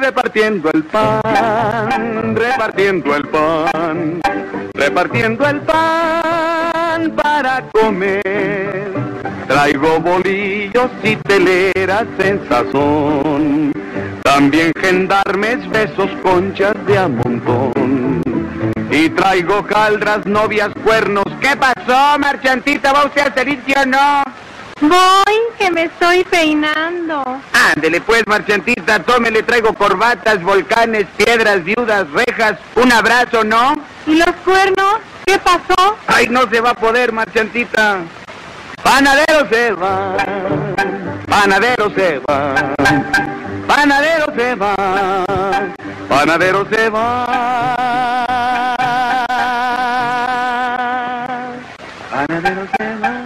repartiendo el pan, repartiendo el pan, repartiendo el pan para comer. Traigo bolillos y teleras en sazón, también gendarmes, besos, conchas de a montón. Y traigo caldras, novias, cuernos. ¿Qué pasó, marchantita? ¿Va usted a salir, sí o no? Voy, que me estoy peinando. Ándele pues, marchantita, tómele, traigo corbatas, volcanes, piedras, viudas, rejas, un abrazo, ¿no? ¿Y los cuernos? ¿Qué pasó? Ay, no se va a poder, marchantita. Panadero se va, panadero se va, panadero se va, panadero se va, panadero se va.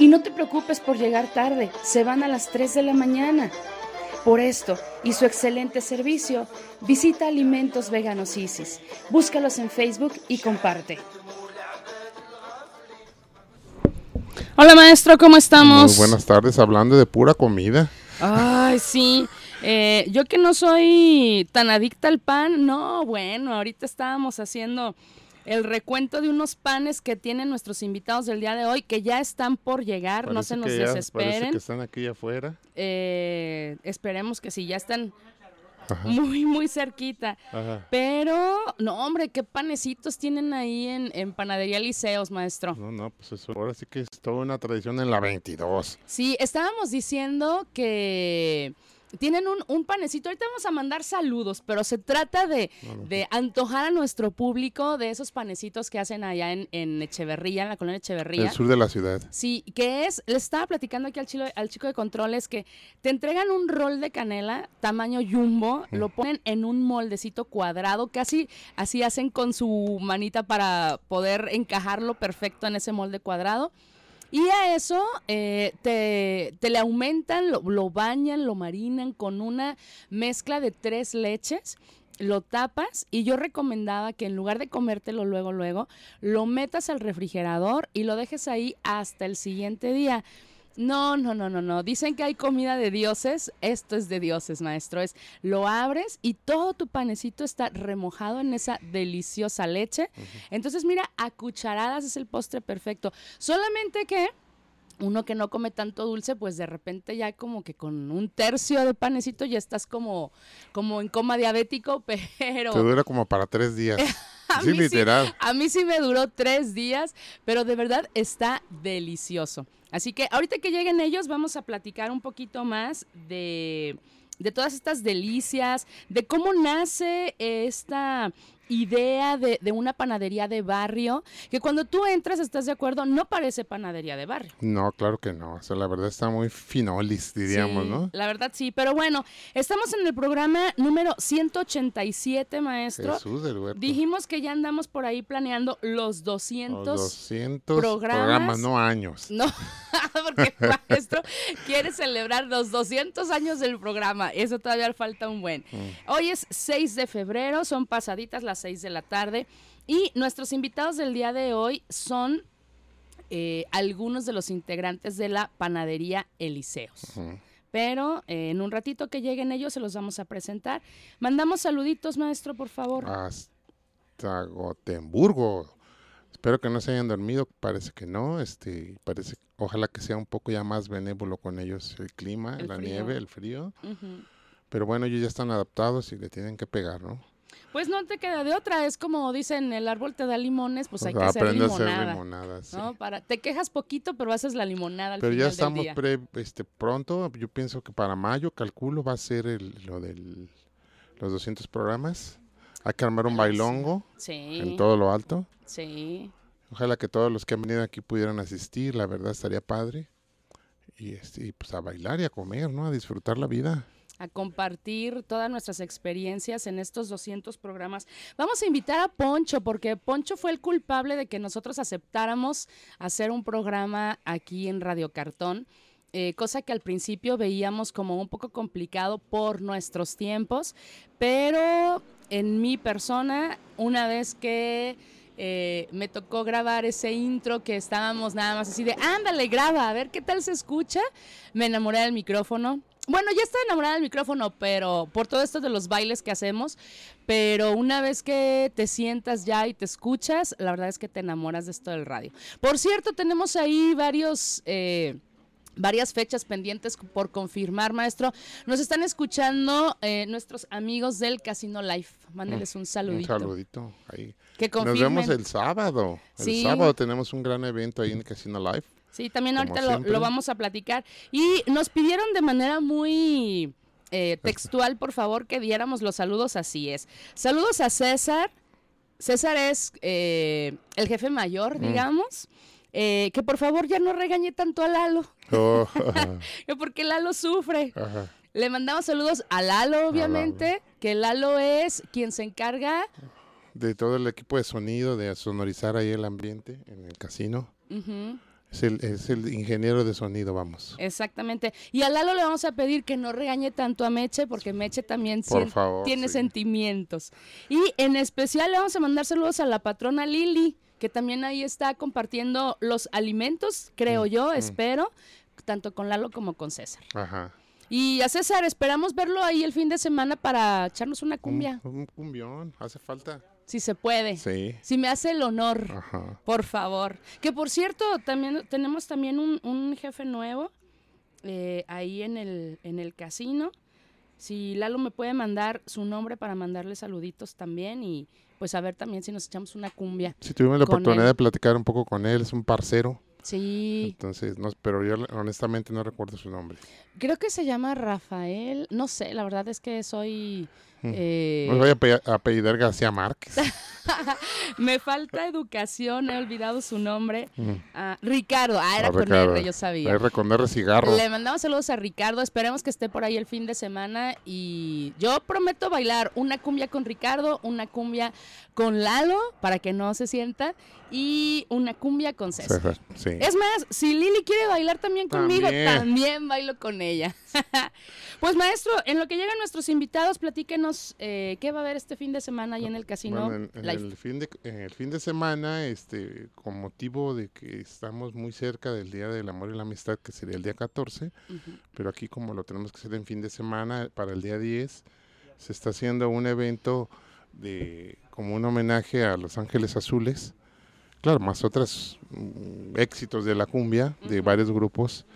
Y no te preocupes por llegar tarde, se van a las 3 de la mañana. Por esto y su excelente servicio, visita Alimentos Veganos Isis. Búscalos en Facebook y comparte. Hola maestro, ¿cómo estamos? Muy buenas tardes, hablando de pura comida. Ay, sí. Eh, yo que no soy tan adicta al pan, no, bueno, ahorita estábamos haciendo el recuento de unos panes que tienen nuestros invitados del día de hoy, que ya están por llegar, no se nos que ya- Parece desesperen. que están aquí afuera. Eh, esperemos que sí, ya están Ajá. muy, muy cerquita. Ajá. Pero, no, hombre, qué panecitos tienen ahí en, en Panadería Liceos, maestro. No, no, pues eso ahora sí que es toda una tradición en la 22. Sí, estábamos diciendo que tienen un, un panecito. Ahorita vamos a mandar saludos, pero se trata de, de antojar a nuestro público de esos panecitos que hacen allá en, en Echeverría, en la colonia Echeverría. El sur de la ciudad. Sí, que es, le estaba platicando aquí al, chilo- al chico de controles que te entregan un rol de canela tamaño jumbo, lo ponen en un moldecito cuadrado, casi así hacen con su manita para poder encajarlo perfecto en ese molde cuadrado. Y a eso eh, te, te le aumentan, lo, lo bañan, lo marinan con una mezcla de tres leches lo tapas y yo recomendaba que en lugar de comértelo luego, luego, lo metas al refrigerador y lo dejes ahí hasta el siguiente día. No, no, no, no, no. Dicen que hay comida de dioses. Esto es de dioses, maestro. Es lo abres y todo tu panecito está remojado en esa deliciosa leche. Entonces, mira, a cucharadas es el postre perfecto. Solamente que uno que no come tanto dulce, pues de repente ya como que con un tercio de panecito ya estás como, como en coma diabético, pero... Te dura como para tres días. A sí, mí sí- literal. A mí sí me duró tres días, pero de verdad está delicioso. Así que ahorita que lleguen ellos, vamos a platicar un poquito más de, de todas estas delicias, de cómo nace esta idea de, de una panadería de barrio, que cuando tú entras, ¿estás de acuerdo? No parece panadería de barrio. No, claro que no. O sea, la verdad está muy finolis, diríamos, Sí, ¿no? La verdad sí, pero bueno, estamos en el programa número 187, maestro. Jesús del. Dijimos que ya andamos por ahí planeando los Los 200 200 programas. programas, no años. No, porque el maestro quiere celebrar los 200 años del programa. Eso todavía falta un buen. Mm. Hoy es 6 de febrero, son pasaditas las 6 de la tarde. Y nuestros invitados del día de hoy son eh, algunos de los integrantes de la panadería Eliseos. Pero eh, en un ratito que lleguen ellos se los vamos a presentar. Mandamos saluditos, maestro, por favor. Hasta Gotemburgo. Espero que no se hayan dormido, parece que no, este, parece, ojalá que sea un poco ya más benévolo con ellos el clima, El la frío. nieve, el frío, pero bueno, ellos ya están adaptados y le tienen que pegar, ¿no? Pues no te queda de otra, es como dicen, el árbol te da limones, pues hay que hacer aprende a limonada. hacer limonada, sí. ¿no? Para, te quejas poquito, pero haces la limonada al Pero final ya estamos del día. pre, este, pronto, yo pienso que para mayo, calculo, va a ser el, lo del, los 200 programas. Hay que armar un bailongo Sí, en todo lo alto. sí. Ojalá que todos los que han venido aquí pudieran asistir, la verdad estaría padre. Y, este, y pues a bailar y a comer, ¿no? A disfrutar la vida. A compartir todas nuestras experiencias en estos 200 programas. Vamos a invitar a Poncho, porque Poncho fue el culpable de que nosotros aceptáramos hacer un programa aquí en Radio Cartón. eh, cosa que al principio veíamos como un poco complicado por nuestros tiempos, pero en mi persona, una vez que eh, me tocó grabar ese intro que estábamos nada más así de, ándale, graba, a ver qué tal se escucha. Me enamoré del micrófono. Bueno, ya estaba enamorada del micrófono, pero por todo esto de los bailes que hacemos, pero una vez que te sientas ya y te escuchas, la verdad es que te enamoras de esto del radio. Por cierto, tenemos ahí varios... eh, varias fechas pendientes por confirmar, maestro. Nos están escuchando eh, nuestros amigos del Casino Life. Mándeles un saludito. Un saludito ahí. Que Nos confirmen. vemos el sábado. Sí. El sábado tenemos un gran evento ahí en Casino Live. Sí, también ahorita lo, vamos a platicar. Y nos pidieron de manera muy eh, textual, por favor, que diéramos los saludos así es. Saludos a César. César es eh, el jefe mayor, Mm. digamos. Eh, que por favor ya no regañe tanto a Lalo, Oh, que porque Lalo sufre. ajá. Le mandamos saludos a Lalo, obviamente, que Lalo es quien se encarga. De todo el equipo de sonido, de sonorizar ahí el ambiente en el casino. Es el, es el ingeniero de sonido, vamos. Exactamente. Y a Lalo le vamos a pedir que no regañe tanto a Meche, porque Meche también favor, tiene sí. sentimientos. Y en especial le vamos a mandar saludos a la patrona Lili, que también ahí está compartiendo los alimentos, creo Mm, yo, espero, tanto con Lalo como con César. Ajá. Y a César, esperamos verlo ahí el fin de semana para echarnos una Un, cumbia, un cumbión, hace falta. Si se puede. Sí. Si me hace el honor. Ajá. Por favor. Que por cierto, también tenemos también un, un jefe nuevo eh, ahí en el, en el casino. Si Lalo me puede mandar su nombre para mandarle saluditos también y pues a ver también si nos echamos una cumbia. Sí, tuvimos la oportunidad él. de platicar un poco con él, es un parcero. Sí, Entonces, no, pero yo honestamente no recuerdo su nombre. creo que se llama Rafael. No sé, la verdad es que soy... Mm. eh, voy a ape- a apellidar García Márquez. me falta educación, he olvidado su nombre. Mm. Ah, Ricardo, ah, era Ah, con Ricardo. R, yo sabía. R con R cigarro. Le mandamos saludos a Ricardo, esperemos que esté por ahí el fin de semana y yo prometo bailar una cumbia con Ricardo, una cumbia con Lalo para que no se sienta y una cumbia con César. César, sí. Es más, si Lili quiere bailar también conmigo, También. también, bailo con ella. pues maestro, en lo que llegan nuestros invitados, platíquenos eh, qué va a haber este fin de semana ahí en el casino Bueno, en, en el fin de, el fin de semana, este, con motivo de que estamos muy cerca del Día del Amor y la Amistad, que sería el día 14, Ujú. pero aquí como lo tenemos que hacer en fin de semana, para el día 10, se está haciendo un evento de como un homenaje a Los Ángeles Azules, claro, más otros mm, éxitos de la cumbia de Ujú. varios grupos.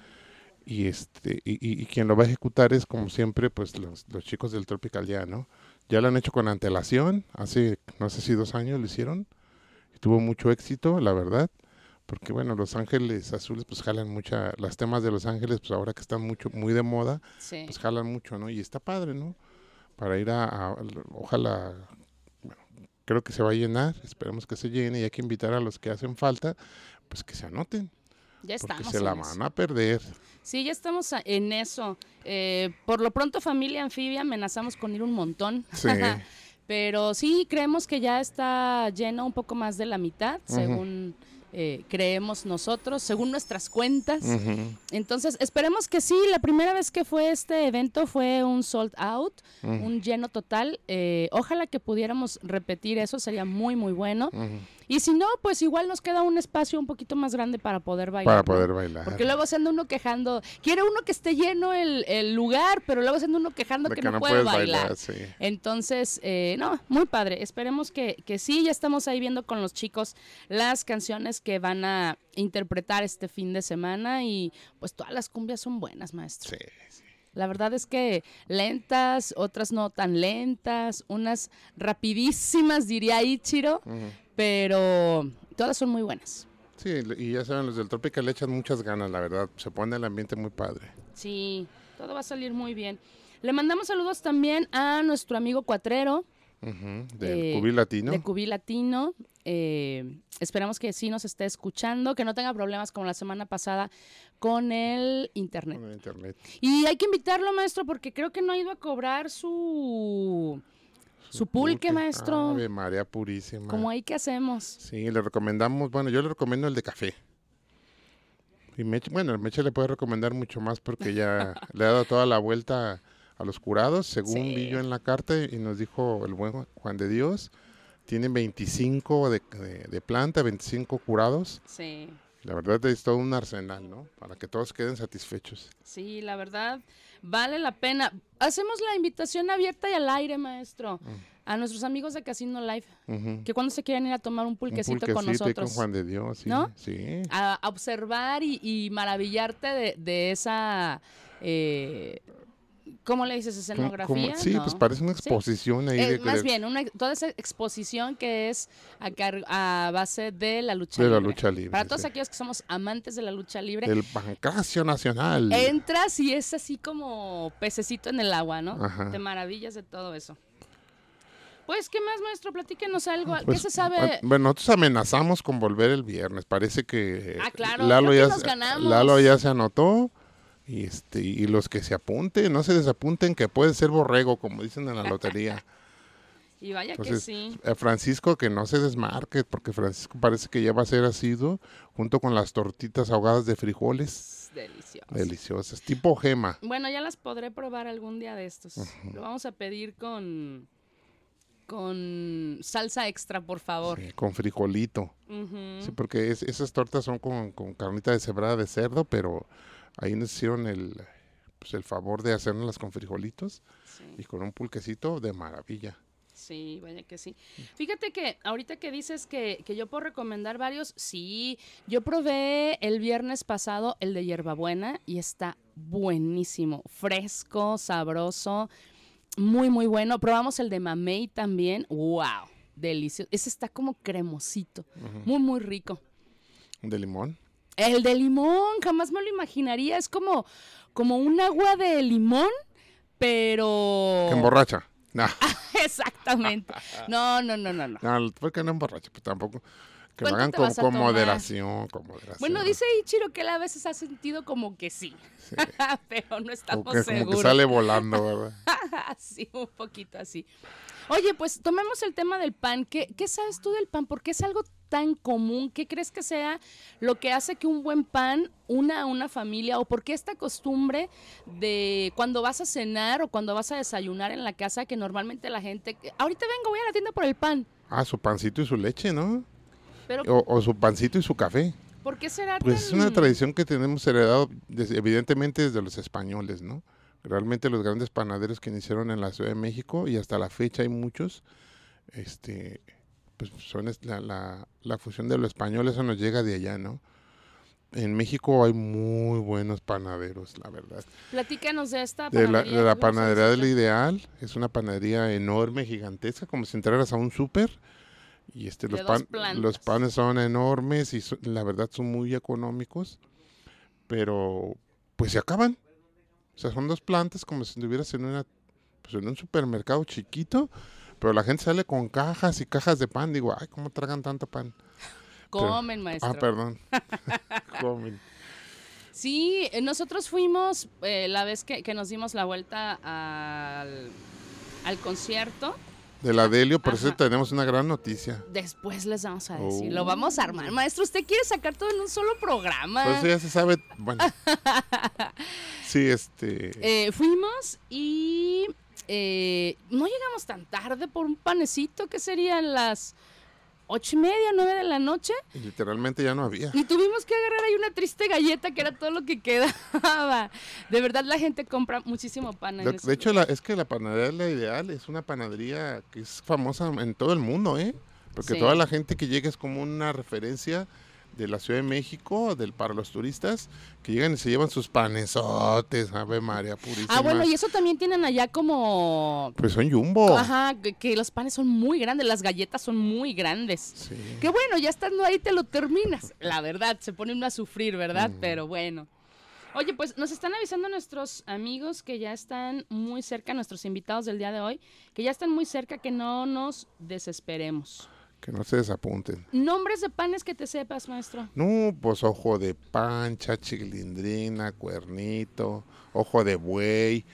Y, este, y, y- y quien lo va a ejecutar es, como siempre, pues los, los chicos del Tropical Ya, ¿no? Ya lo han hecho con antelación, hace, no sé si dos años lo hicieron, y tuvo mucho éxito, la verdad, porque bueno, Los Ángeles Azules pues jalan mucha, las temas de Los Ángeles, pues ahora que están mucho, muy de moda, Sí. pues jalan mucho, ¿no? Y está padre, ¿no? Para ir a, a- ojalá, bueno, creo que se va a llenar, esperemos que se llene y hay que invitar a los que hacen falta, pues que se anoten, Ya porque estamos. se la van a perder. Sí, ya estamos en eso. Eh, por lo pronto, familia anfibia, amenazamos con ir un montón. Sí. Pero sí, creemos que ya está lleno un poco más de la mitad, según eh, creemos nosotros, según nuestras cuentas. Entonces, esperemos que sí. La primera vez que fue este evento fue un sold out, un lleno total. Eh, ojalá que pudiéramos repetir eso, sería muy, muy bueno. Y si no, pues igual nos queda un espacio un poquito más grande para poder bailar. Para ¿no? poder bailar. Porque luego se anda uno quejando, quiere uno que esté lleno el, el lugar, pero luego se anda uno quejando que, que no, no puede bailar. bailar, sí. Entonces, eh, no, muy padre. Esperemos que, que sí, ya estamos ahí viendo con los chicos las canciones que van a interpretar este fin de semana y pues todas las cumbias son buenas, maestro. Sí, sí. La verdad es que lentas, otras no tan lentas, unas rapidísimas, diría Ichiro, pero todas son muy buenas. Sí, y ya saben, los del Tropical le echan muchas ganas, la verdad. Se pone el ambiente muy padre. Sí, todo va a salir muy bien. Le mandamos saludos también a nuestro amigo Cuatrero Del Eh, Cubil Latino. de Cubí Latino. Eh, esperamos que sí nos esté escuchando, que no tenga problemas como la semana pasada con el internet. Con el internet. Y hay que invitarlo, maestro, porque creo que no ha ido a cobrar su, su pulque, maestro. Ave María Purísima. Como ahí que hacemos. Sí, le recomendamos, bueno, yo le recomiendo el de café. Y Meche, bueno, Meche le puede recomendar mucho más porque ya le ha dado toda la vuelta a los curados, según Sí. vi yo en la carta y nos dijo el buen Juan de Dios, tienen 25 de, de- de planta, 25 curados. Sí. La verdad es todo un arsenal, ¿no? Para que todos queden satisfechos. Sí, la verdad, vale la pena. Hacemos la invitación abierta y al aire, maestro, Mm. a nuestros amigos de Casino Live, Ujú. que cuando se quieren ir a tomar un Un pulquecito, con nosotros. con Juan de Dios, sí. ¿No? Sí. a, a observar y, y maravillarte de, de esa, eh, ¿cómo le dices? Escenografía. sí, ¿no? pues parece una Sí. exposición ahí. Eh, de, más de- bien, una, toda esa exposición que es a, base de la lucha De la libre. lucha libre, Para todos aquellos que somos amantes de la lucha libre, del Pancracio Nacional. entras y es así como pececito en el agua, ¿no? Ajá. Te maravillas de todo eso. Pues, ¿qué más, maestro? Platíquenos algo. Pues, ¿Qué se sabe? ah, Bueno, nosotros amenazamos con volver el viernes. Parece que Ah, claro, Lalo, ya. Lalo ya se anotó. Y, este, y los que se apunten, no se desapunten, que puede ser borrego, como dicen en la lotería. Y vaya que Entonces, sí. eh, Francisco, que no se desmarque, porque Francisco parece que ya va a ser asiduo, junto con las tortitas ahogadas de frijoles Delicioso. deliciosas, tipo gema. Bueno, ya las podré probar algún día de estos. Lo vamos a pedir con con salsa extra, por favor. sí, con frijolito. Sí, porque es- esas tortas son con, con carnita deshebrada de cerdo, pero ahí nos hicieron el, pues, el favor de hacerlas con frijolitos Sí, y con un pulquecito de maravilla. sí, vaya que sí. Fíjate que ahorita que dices que, que yo puedo recomendar varios, sí, yo probé el viernes pasado el de hierbabuena y está buenísimo, fresco, sabroso, muy, muy bueno. Probamos el de mamey también, wow, delicioso. Ese está como cremosito, muy, muy rico. De limón. El de limón, jamás me lo imaginaría. Es como, como un agua de limón, pero. Que emborracha. Exactamente. No, no, no, no, no. no, porque no emborracha, pues tampoco. Que lo ¿Cuánto hagan con, moderación, con moderación. Bueno, dice Ichiro que él a veces ha sentido como que sí, Sí. pero no Como estamos que, como que seguros. sale volando, ¿verdad? sí, un poquito así. Oye, pues tomemos el tema del pan. ¿Qué, ¿Qué sabes tú del pan? ¿Por qué es algo tan común? ¿Qué crees que sea lo que hace que un buen pan una a una familia? ¿O por qué esta costumbre de cuando vas a cenar o cuando vas a desayunar en la casa que normalmente la gente... Ahorita vengo, voy a la tienda por el pan. Ah, su pancito y su leche, ¿no? Pero O, o su pancito y su café. ¿por qué será Pues es una tradición que tenemos heredado evidentemente desde los españoles, ¿no? Realmente los grandes panaderos que iniciaron en la Ciudad de México y hasta la fecha hay muchos, este, pues son la, la, la fusión de lo español, eso nos llega de allá, ¿no? En México hay muy buenos panaderos, la verdad. Platícanos de esta De la, panadería, de la ¿cómo se panadería del? Ideal, es una panadería enorme, gigantesca, como si entraras a un súper. Y este, De los, pan- los panes son enormes y son- la verdad son muy económicos, pero pues se acaban. O sea, son dos plantas como si estuvieras en, una, pues, en un supermercado chiquito, Pero la gente sale con cajas y cajas de pan. Digo, ay, ¿cómo tragan tanto pan? Pero- Comen, maestro. Ah, perdón. Comen. Sí, eh, nosotros fuimos eh, la vez que, que nos dimos la vuelta al, al concierto. De la Delio, por eso tenemos una gran noticia. Después les vamos a decir, Oh. lo vamos a armar. Maestro, usted quiere sacar todo en un solo programa. Por eso ya se sabe. Bueno. Sí, este. Eh, fuimos y eh, no llegamos tan tarde por un panecito que serían las ocho y media, nueve de la noche. y literalmente ya no había. Y tuvimos que agarrar ahí una triste galleta que era todo lo que quedaba. De verdad la gente compra muchísimo pan. en De, de hecho, la- es que la panadería La Ideal es una panadería que es famosa en todo el mundo, ¿eh? Porque Sí. toda la gente que llega es como una referencia de la Ciudad de México, del, para los turistas, que llegan y se llevan sus panesotes, Ave María Purísima. Ah, bueno, y eso también tienen allá como... Pues son jumbo. Ajá, que, que los panes son muy grandes, las galletas son muy grandes. Sí. Que bueno, ya estando ahí te lo terminas. La verdad, se pone uno a sufrir, ¿verdad? Mm. Pero bueno. Oye, pues nos están avisando nuestros amigos que ya están muy cerca, nuestros invitados del día de hoy, que ya están muy cerca, que no nos desesperemos. Que no se desapunten. Nombres de panes que te sepas, maestro. No, pues ojo de pancha, chilindrina, cuernito, ojo de buey.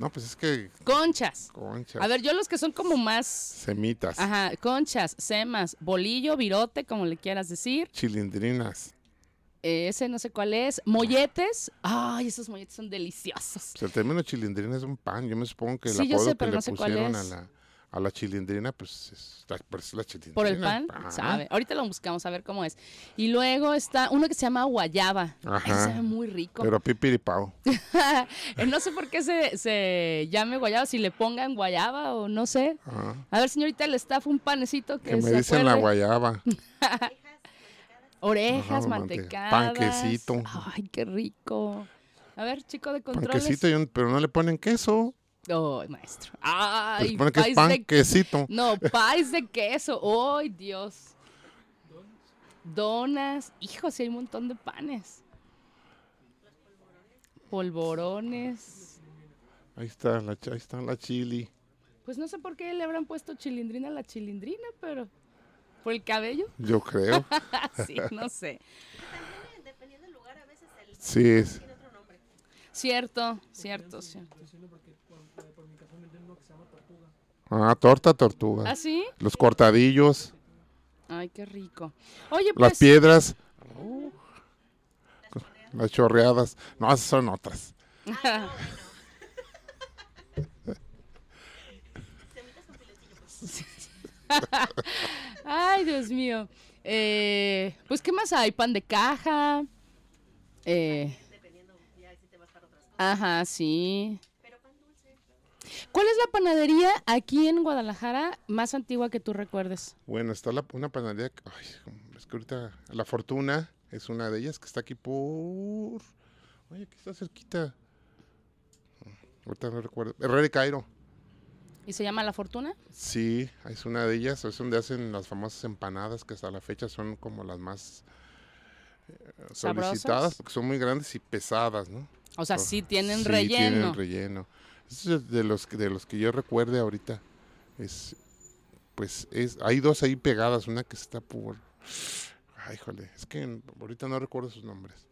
No, pues es que Conchas. conchas, A ver, yo los que son como más... semitas, Ajá, conchas, semas, bolillo, virote, como le quieras decir. chilindrinas. Eh, ese no sé cuál es. Molletes. Ay, esos molletes son deliciosos. Pues el término chilindrina es un pan. Yo me supongo que el Sí, yo apodo que le cuál pusieron a la, a la chilindrina, pues es la, pues, chilindrina. Por el pan, Ajá. sabe. Ahorita lo buscamos a ver cómo es. Y luego está uno que se llama guayaba. Ajá. Sabe muy rico. Pero pipiripao. No sé por qué se, se llame guayaba, si le pongan guayaba o no sé. Ajá. A ver, señorita, el staff, un panecito que, Que me se dicen la guayaba. Orejas mantecadas. panquecito. Ay, qué rico. A ver, chico de controles. Panquecito, y un- pero no le ponen queso. Ay, maestro. Pues Ay, pone que es país de panquecito. No, país de queso. ¡Ay, Dios! Donas. Hijo, sí hay un montón de panes. Polvorones. Ahí está, la, ahí está la chili. Pues no sé por qué le habrán puesto chilindrina a la chilindrina, pero... ¿Por el cabello? Yo creo. sí, no sé. Sí, es. Cierto, cierto, cierto. Ah, torta tortuga. ¿Ah, sí? Los cortadillos, Ay, qué rico. Oye, las pues... piedras. Las chorreadas. No, esas son otras. Ay, Dios mío. Eh, pues, ¿qué más hay? Pan de caja. Eh, ajá, sí. ¿Cuál es la panadería aquí en Guadalajara más antigua que tú recuerdes? Bueno, está la, una panadería. que- Ay, es que ahorita. La Fortuna es una de ellas que está aquí por. Oye, aquí está cerquita. Ahorita no recuerdo. Herrera y Cairo. ¿Y se llama La Fortuna? Sí, es una de ellas. Es donde hacen las famosas empanadas que hasta la fecha son como las más eh, Sabrosas. solicitadas porque son muy grandes y pesadas, ¿no? O sea, sí tienen sí, relleno. tienen relleno. Es de los de los que yo recuerde ahorita. Es pues es hay dos ahí pegadas, una que está por Ay, híjole, es que ahorita no recuerdo sus nombres.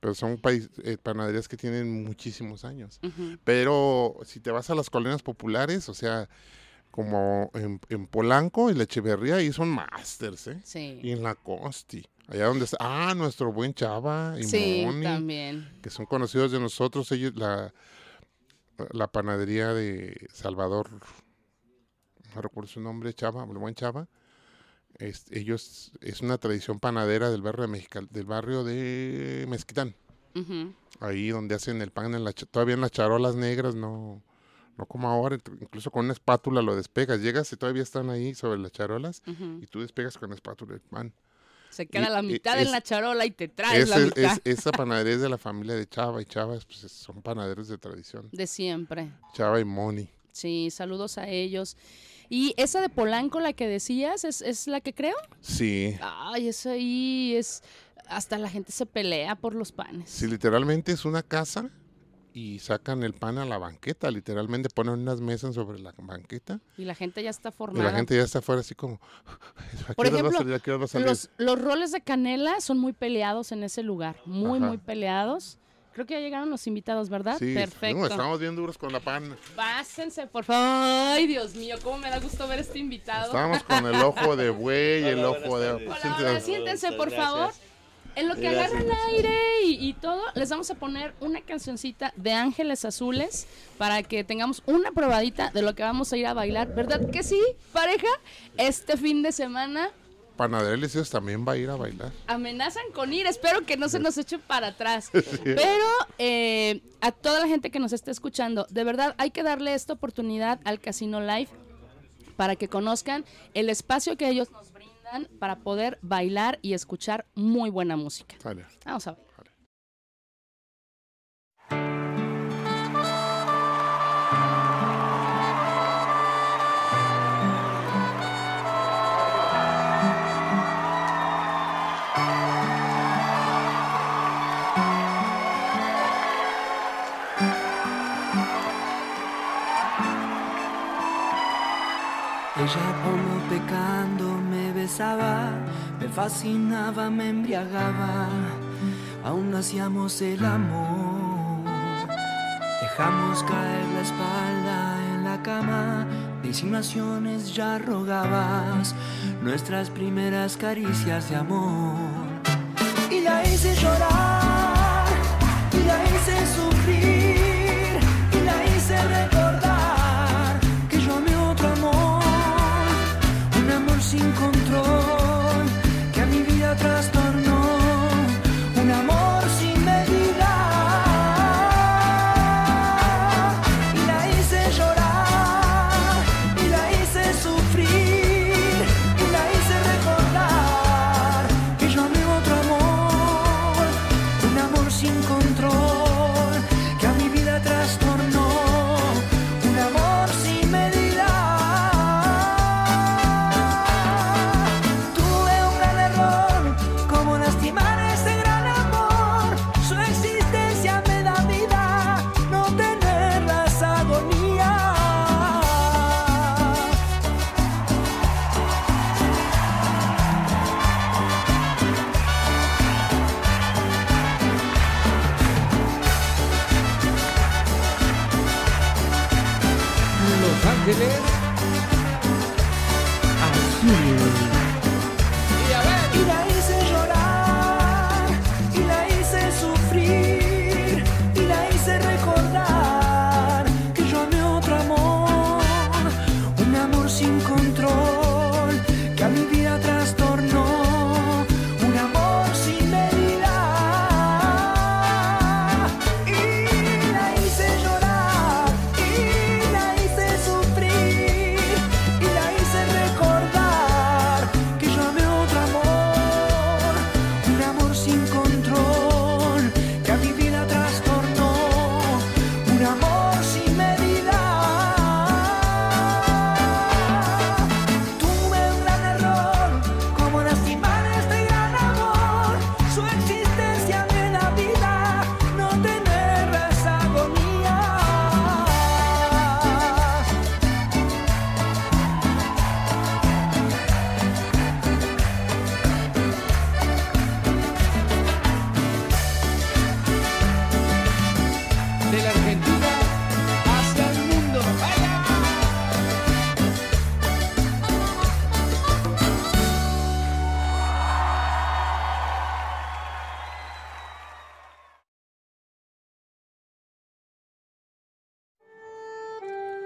Pero son país, eh, panaderías que tienen muchísimos años. Ujú. Pero si te vas a las colonias populares, o sea, como en, en Polanco y la Echeverría, ahí son masters, ¿eh? Sí. Y en la Costi, allá donde está, ah, nuestro buen Chava y Sí, Moni, también. que son conocidos de nosotros, ellos, la, la panadería de Salvador, no recuerdo su nombre, Chava, el buen Chava, es- ellos, es una tradición panadera del barrio de Mexical, del barrio de Mezquitán. Ahí donde hacen el pan en la, todavía en las charolas negras, no, no como ahora, incluso con una espátula lo despegas, llegas y todavía están ahí sobre las charolas y tú despegas con la espátula el pan. Se queda y- la mitad es- en la charola y te traes la mitad es- esa panadería es de la familia de Chava y Chava pues, es- son panaderos de tradición. de siempre. Chava y Moni. Sí, saludos a ellos. Y esa de Polanco, la que decías, ¿es, es la que creo? Sí, Ay, eso ahí es... Hasta la gente se pelea por los panes. sí, literalmente es una casa y sacan el pan a la banqueta, literalmente ponen unas mesas sobre la banqueta Y la gente ya está y formada. la gente ya está afuera así como, ¿a Por va a ejemplo, salir? ¿A qué horas va a salir? Los, los roles de canela son muy peleados en ese lugar, muy, Ajá. muy peleados. Creo que ya llegaron los invitados, ¿verdad? Sí, Perfecto. no, estamos bien duros con la pan. Pásense, por favor. Ay, Dios mío, cómo me da gusto ver este invitado. Estábamos con el ojo de buey, el ojo de... Hola, hola, siéntense, por favor. gracias. En lo que Gracias, agarran muchas aire y, y todo, les vamos a poner una cancioncita de Ángeles Azules para que tengamos una probadita de lo que vamos a ir a bailar. ¿Verdad que sí, pareja? Este fin de semana Deliciosos también va a ir a bailar. amenazan con ir. Espero que no se nos eche para atrás. Pero eh, a toda la gente que nos esté escuchando, de verdad hay que darle esta oportunidad al Casino Live para que conozcan el espacio que ellos nos para poder bailar y escuchar muy buena música. Vamos a ver. Ella me fascinaba, me embriagaba, aún hacíamos el amor. Dejamos caer la espalda en la cama, de insinuaciones ya rogabas nuestras primeras caricias de amor. Y la hice llorar,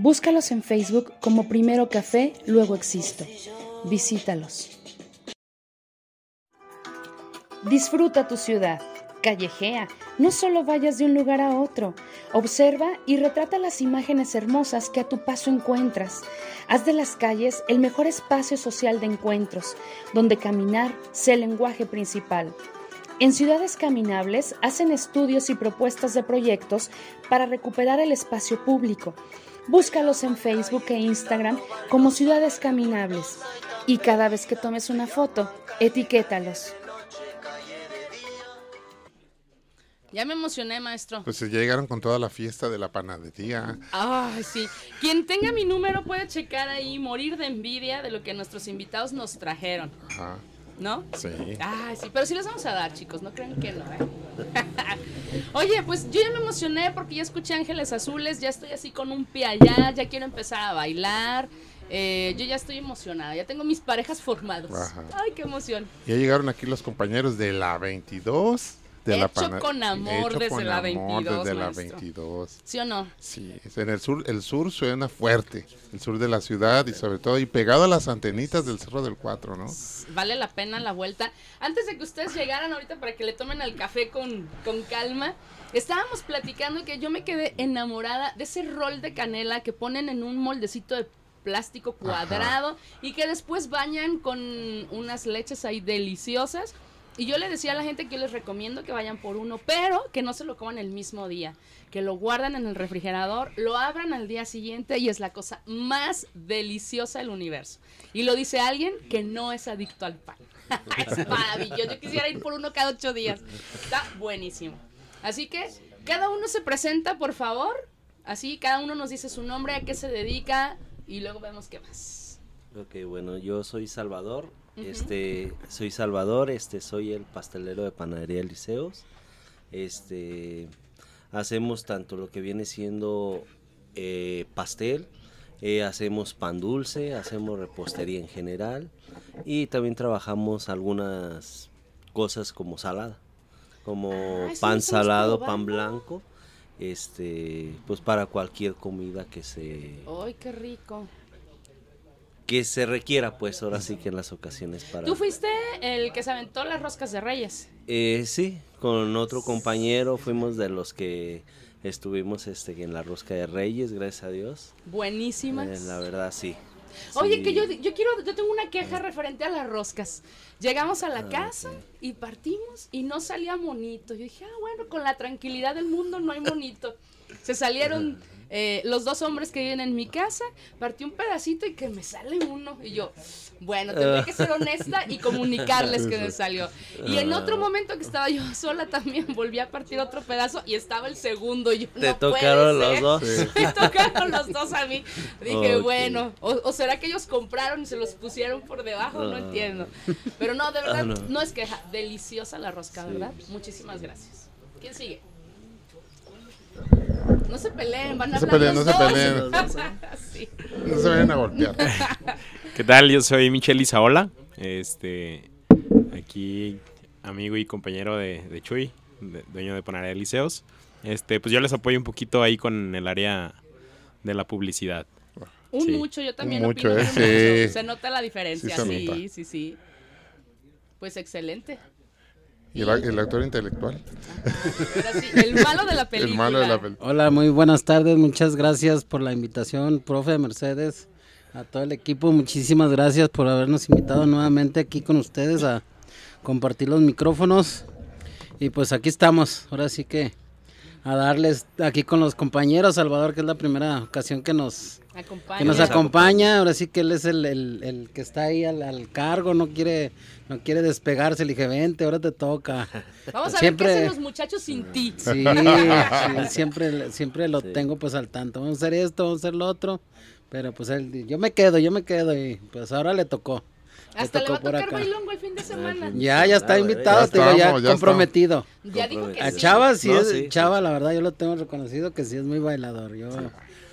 Búscalos en Facebook como Primero Café, luego Existo. Visítalos. Disfruta tu ciudad. Callejea, no solo vayas de un lugar a otro. Observa y retrata las imágenes hermosas que a tu paso encuentras. Haz de las calles el mejor espacio social de encuentros, donde caminar sea el lenguaje principal. En Ciudades Caminables hacen estudios y propuestas de proyectos para recuperar el espacio público. Búscalos en Facebook e Instagram como Ciudades Caminables y cada vez que tomes una foto, etiquétalos. Ya me emocioné, maestro. Pues ya llegaron con toda la fiesta de la panadería. Ay, sí. Quien tenga mi número puede checar ahí, morir de envidia de lo que nuestros invitados nos trajeron. Ajá. ¿No? Sí. Ay, sí, pero sí les vamos a dar, chicos, no crean que no, ¿eh? Oye, pues yo ya me emocioné porque ya escuché Ángeles Azules, ya estoy así con un pie allá, ya quiero empezar a bailar. eh, yo ya estoy emocionada, ya tengo mis parejas formados. Ajá. Ay, qué emoción. Ya llegaron aquí los compañeros de la 22. De la Hecho pana- con amor Hecho desde con la amor 22, desde la maestro. 22. ¿Sí o no? Sí, es en el sur, el sur suena fuerte, el sur de la ciudad y sobre todo y pegado a las antenitas del Cerro del Cuatro, ¿no? Vale la pena la vuelta. Antes de que ustedes llegaran ahorita para que le tomen el café con, con calma, estábamos platicando que yo me quedé enamorada de ese rol de canela que ponen en un moldecito de plástico cuadrado y que después bañan con unas leches ahí deliciosas. Y yo le decía a la gente que yo les recomiendo que vayan por uno, pero que no se lo coman el mismo día, que lo guardan en el refrigerador, lo abran al día siguiente y es la cosa más deliciosa del universo. Y lo dice alguien que no es adicto al pan. es maravilloso. Yo quisiera ir por uno cada ocho días. Está buenísimo. Así que cada uno se presenta, por favor. Así cada uno nos dice su nombre, a qué se dedica y luego vemos qué más. Ok, bueno, yo soy Salvador. Este, soy Salvador, este, soy el pastelero de Panadería Liceos. Este, hacemos tanto lo que viene siendo eh, pastel, eh, hacemos pan dulce, hacemos repostería en general y también trabajamos algunas cosas como salada, como Ah, pan salado, pan blanco, este, pues para cualquier comida que se ¡Ay, qué rico! Que se requiera, pues ahora sí que en las ocasiones para... Tú fuiste el que se aventó las roscas de Reyes. Eh, sí, con otro compañero fuimos de los que estuvimos este, en la rosca de Reyes, gracias a Dios. Buenísimas. Eh, la verdad, sí. Oye, que yo, yo quiero, yo tengo una queja referente a las roscas. Llegamos a la Ah, casa y partimos y no salía monito. Yo dije, ah, bueno, con la tranquilidad del mundo no hay monito. Se salieron eh, los dos hombres que viven en mi casa, partí un pedacito y que me sale uno. Y yo, bueno, tendré que ser honesta y comunicarles que me salió. Y en otro momento que estaba yo sola también volví a partir otro pedazo y estaba el segundo. Y yo, Te no puede tocaron los ser". dos. Me tocaron los dos a mí. Dije, bueno, o, o será que ellos compraron y se los pusieron por debajo, no Ah. entiendo. Pero no, de verdad, Ah, no. no. es queja. Deliciosa la rosca, Sí. ¿verdad? Muchísimas gracias. ¿Quién sigue? No se peleen, van a No se hablar peleen, los no se peleen. Sí. No se vayan a golpear. ¿Qué tal? Yo soy Michelle Isaola, este, aquí amigo y compañero de, de Chuy, de- dueño de Panadería Liceos. Este, pues yo les apoyo un poquito ahí con el área de la publicidad. Un Sí. mucho, yo también Un mucho, opino ¿eh? Sí. mucho. Se nota la diferencia, Sí sí, sí, Pues excelente. Y el, el actor intelectual. Ahora sí, el malo de la película. El malo de la película. Hola, muy buenas tardes. Muchas gracias por la invitación, profe Mercedes, a todo el equipo. Muchísimas gracias por habernos invitado nuevamente aquí con ustedes a compartir los micrófonos. Y pues aquí estamos, ahora sí que a darles aquí con los compañeros. Salvador, que es la primera ocasión que nos, Acompaña. que nos acompaña. Ahora sí que él es el, el- el que está ahí al, al cargo, no quiere, no quiere despegarse. Le dije, vente, ahora te toca. Vamos a Siempre- ver qué hacen los muchachos sin ti. Sí, sí, siempre, siempre lo Sí. tengo pues al tanto. Vamos a hacer esto, vamos a hacer lo otro. Pero pues él, yo me quedo, yo me quedo y pues ahora le tocó. Hasta le va a tocar acá. bailongo el fin de semana. Ya, ya está Ah, invitado, ya te digo, ya comprometido. Ya dijo que A sí. Chava sí No, es, sí, Chava la verdad yo lo tengo reconocido que sí es muy bailador. Yo,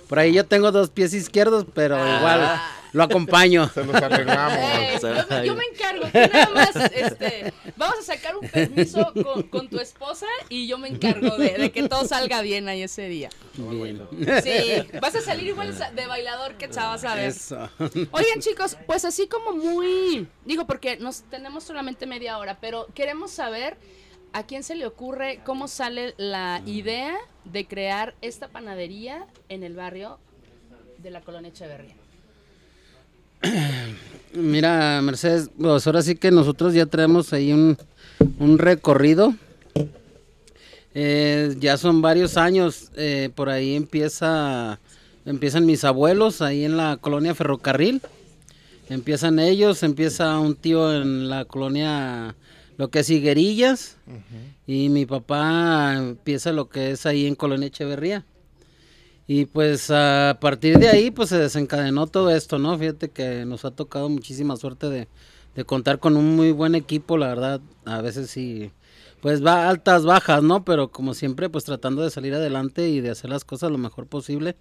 por ahí yo tengo dos pies izquierdos, pero Ah. igual lo acompaño. Se los arreglamos. Eh, yo, me- yo ahí. me encargo, tú nada más, este, vamos a sacar un permiso con, con tu esposa y yo me encargo de, de que todo salga bien ahí ese día. Bien. Sí, vas a salir igual de bailador que chavas a ver. Eso. Oigan chicos, pues así como muy, digo porque nos tenemos solamente media hora, pero queremos saber ¿A quién se le ocurre cómo sale la idea de crear esta panadería en el barrio de la colonia Echeverría? Mira, Mercedes, pues ahora sí que nosotros ya traemos ahí un, un recorrido. Eh, ya son varios años, eh, por ahí empieza, empiezan mis abuelos ahí en la colonia Ferrocarril. Empiezan ellos, empieza un tío en la colonia, lo que es Higuerillas, y mi papá empieza lo que es ahí en Colonia Echeverría. Y pues a partir de ahí pues se desencadenó todo esto, ¿no? Fíjate que nos ha tocado muchísima suerte de, de contar con un muy buen equipo, la verdad, a veces sí, pues va altas, bajas, ¿no? Pero como siempre pues tratando de salir adelante y de hacer las cosas lo mejor posible.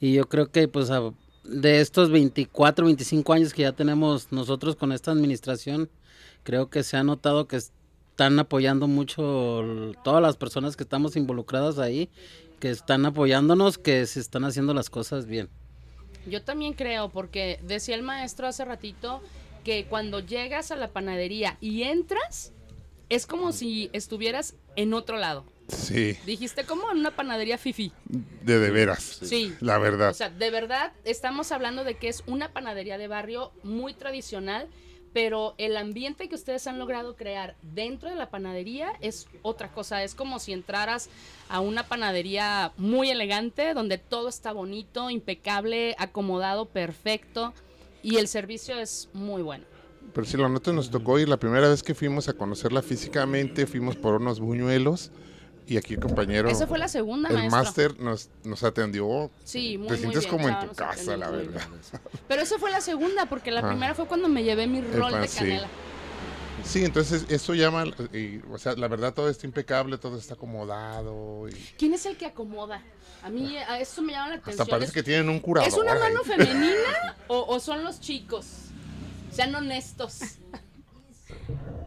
Y yo creo que pues de estos 24, 25 años que ya tenemos nosotros con esta administración, creo que se ha notado que están apoyando mucho todas las personas que estamos involucradas ahí, que están apoyándonos, que se están haciendo las cosas bien. Yo también creo, porque decía el maestro hace ratito que cuando llegas a la panadería y entras, es como si estuvieras en otro lado. Sí, Dijiste como en una panadería fifi. de de veras. Sí. La verdad. O sea, de verdad estamos hablando de que es una panadería de barrio muy tradicional, pero el ambiente que ustedes han logrado crear dentro de la panadería es otra cosa. Es como si entraras a una panadería muy elegante, donde todo está bonito, impecable, acomodado, perfecto, y el servicio es muy bueno. Pero sí, la nota nos tocó ir la primera vez que fuimos a conocerla físicamente, fuimos por unos buñuelos y aquí el compañero, Esa fue la segunda, el máster nos, nos atendió. Sí, muy, Te muy sientes bien, como en tu casa, la verdad. Pero esa fue la segunda, porque la Ah. primera fue cuando me llevé mi rol pan, de canela. Sí, entonces eso llama, y, o sea, la verdad todo está impecable, todo está acomodado. Y ¿Quién es el que acomoda? A mí a eso me llama la atención. hasta parece ¿Es- que tienen un curador. ¿Es una ahí. mano femenina o, o son los chicos? Sean honestos.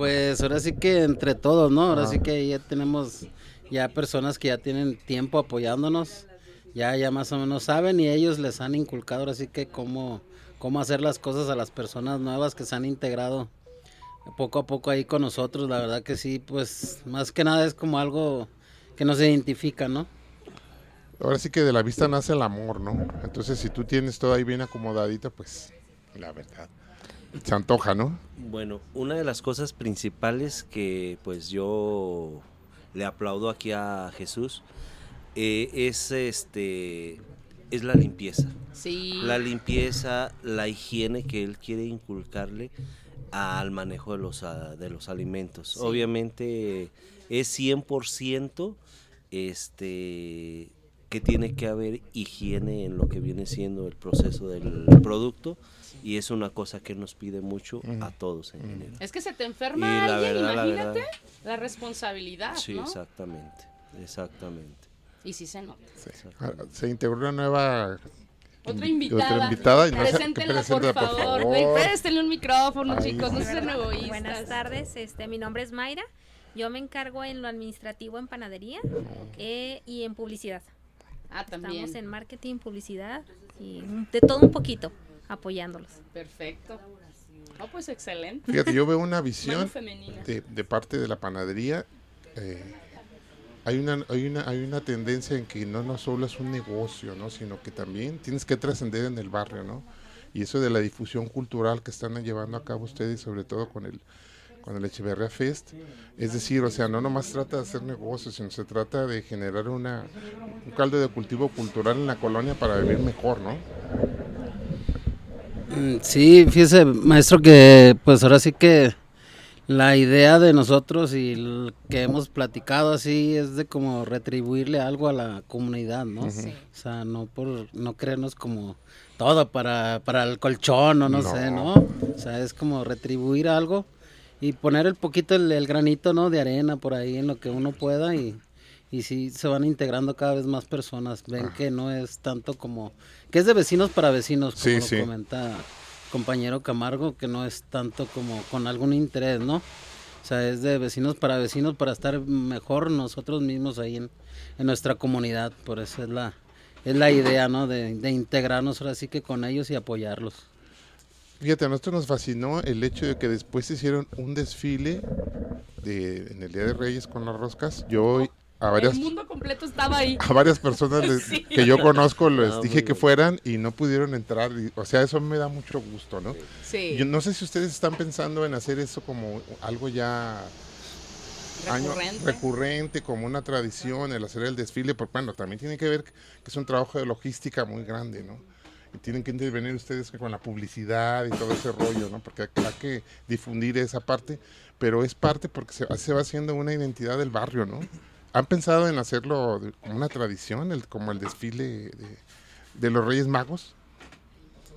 Pues ahora sí que entre todos, ¿no? Ahora Ah. sí que ya tenemos ya personas que ya tienen tiempo apoyándonos, ya ya más o menos saben y ellos les han inculcado ahora sí que cómo, cómo hacer las cosas a las personas nuevas que se han integrado poco a poco ahí con nosotros, la verdad que sí, pues más que nada es como algo que nos identifica, ¿no? Ahora sí que de la vista nace el amor, ¿no? Entonces si tú tienes todo ahí bien acomodadito, pues la verdad. Se antoja, ¿no? Bueno, una de las cosas principales que pues yo le aplaudo aquí a Jesús eh, es este es la limpieza. Sí. La limpieza, la higiene que él quiere inculcarle al manejo de los, ah, de los alimentos. Sí. Obviamente es 100% este, que tiene que haber higiene en lo que viene siendo el proceso del producto y es una cosa que nos pide mucho a todos en general. Es que se te enferma Y alguien, verdad, la imagínate verdad. la, responsabilidad, Sí, ¿no? exactamente, exactamente. Y sí se nota. Ah, Se integró una nueva Otra invitada. Otra invitada y no se- Preséntenla, por favor. Préstenle un micrófono, chicos. No sean egoístas. Buenas tardes, este, mi nombre es Mayra. Yo me encargo en lo administrativo en panadería eh, y en publicidad. Ah, también. Estamos en marketing, publicidad y de todo un poquito apoyándolos. Perfecto. No, pues excelente. Fíjate, yo veo una visión de, de parte de la panadería. eh, hay, una, hay, una, hay una tendencia en que no, no solo es un negocio, ¿no? sino que también tienes que trascender en el barrio. ¿no? Y eso de la difusión cultural que están llevando a cabo ustedes, sobre todo con el, con el Echeverria Fest. Es decir, o sea, no nomás trata de hacer negocios, sino se trata de generar una, un caldo de cultivo cultural en la colonia para vivir mejor, ¿no? Mm, Sí, fíjese, maestro, que pues ahora sí que la idea de nosotros y el que hemos platicado así es de como retribuirle algo a la comunidad, ¿no? Sí. O sea, no por no creernos como todo para, para el colchón o no, No. sé, ¿no? O sea, es como retribuir algo y poner el poquito el, el granito, ¿no? De arena por ahí en lo que uno pueda y, y sí se van integrando cada vez más personas. Ven que no es tanto como que es de vecinos para vecinos, como Sí, lo sí. comenta compañero Camargo, que no es tanto como con algún interés, ¿no? O sea, es de vecinos para vecinos para estar mejor nosotros mismos ahí en, en nuestra comunidad. Por eso es la, es la idea, ¿no? De, de integrarnos ahora sí que con ellos y apoyarlos. Fíjate, a nosotros nos fascinó el hecho de que después hicieron un desfile de, en el Día de Reyes con las roscas, yo a varias, El mundo completo estaba ahí. a varias personas les- Sí. que yo conozco les dije que fueran y no pudieron entrar. y- o sea, eso me da mucho gusto, ¿no? Sí. Yo no sé si ustedes están pensando en hacer eso como algo ya año- Recurrente. recurrente, como una tradición, el hacer el desfile, porque bueno, también tiene que ver que es un trabajo de logística muy grande, ¿no? Y tienen que intervenir ustedes con la publicidad y todo ese rollo, ¿no? Porque hay hay que difundir esa parte, pero es parte porque se, se va haciendo una identidad del barrio, ¿no? ¿Han pensado en hacerlo como una tradición, el, como el desfile de, de los Reyes Magos?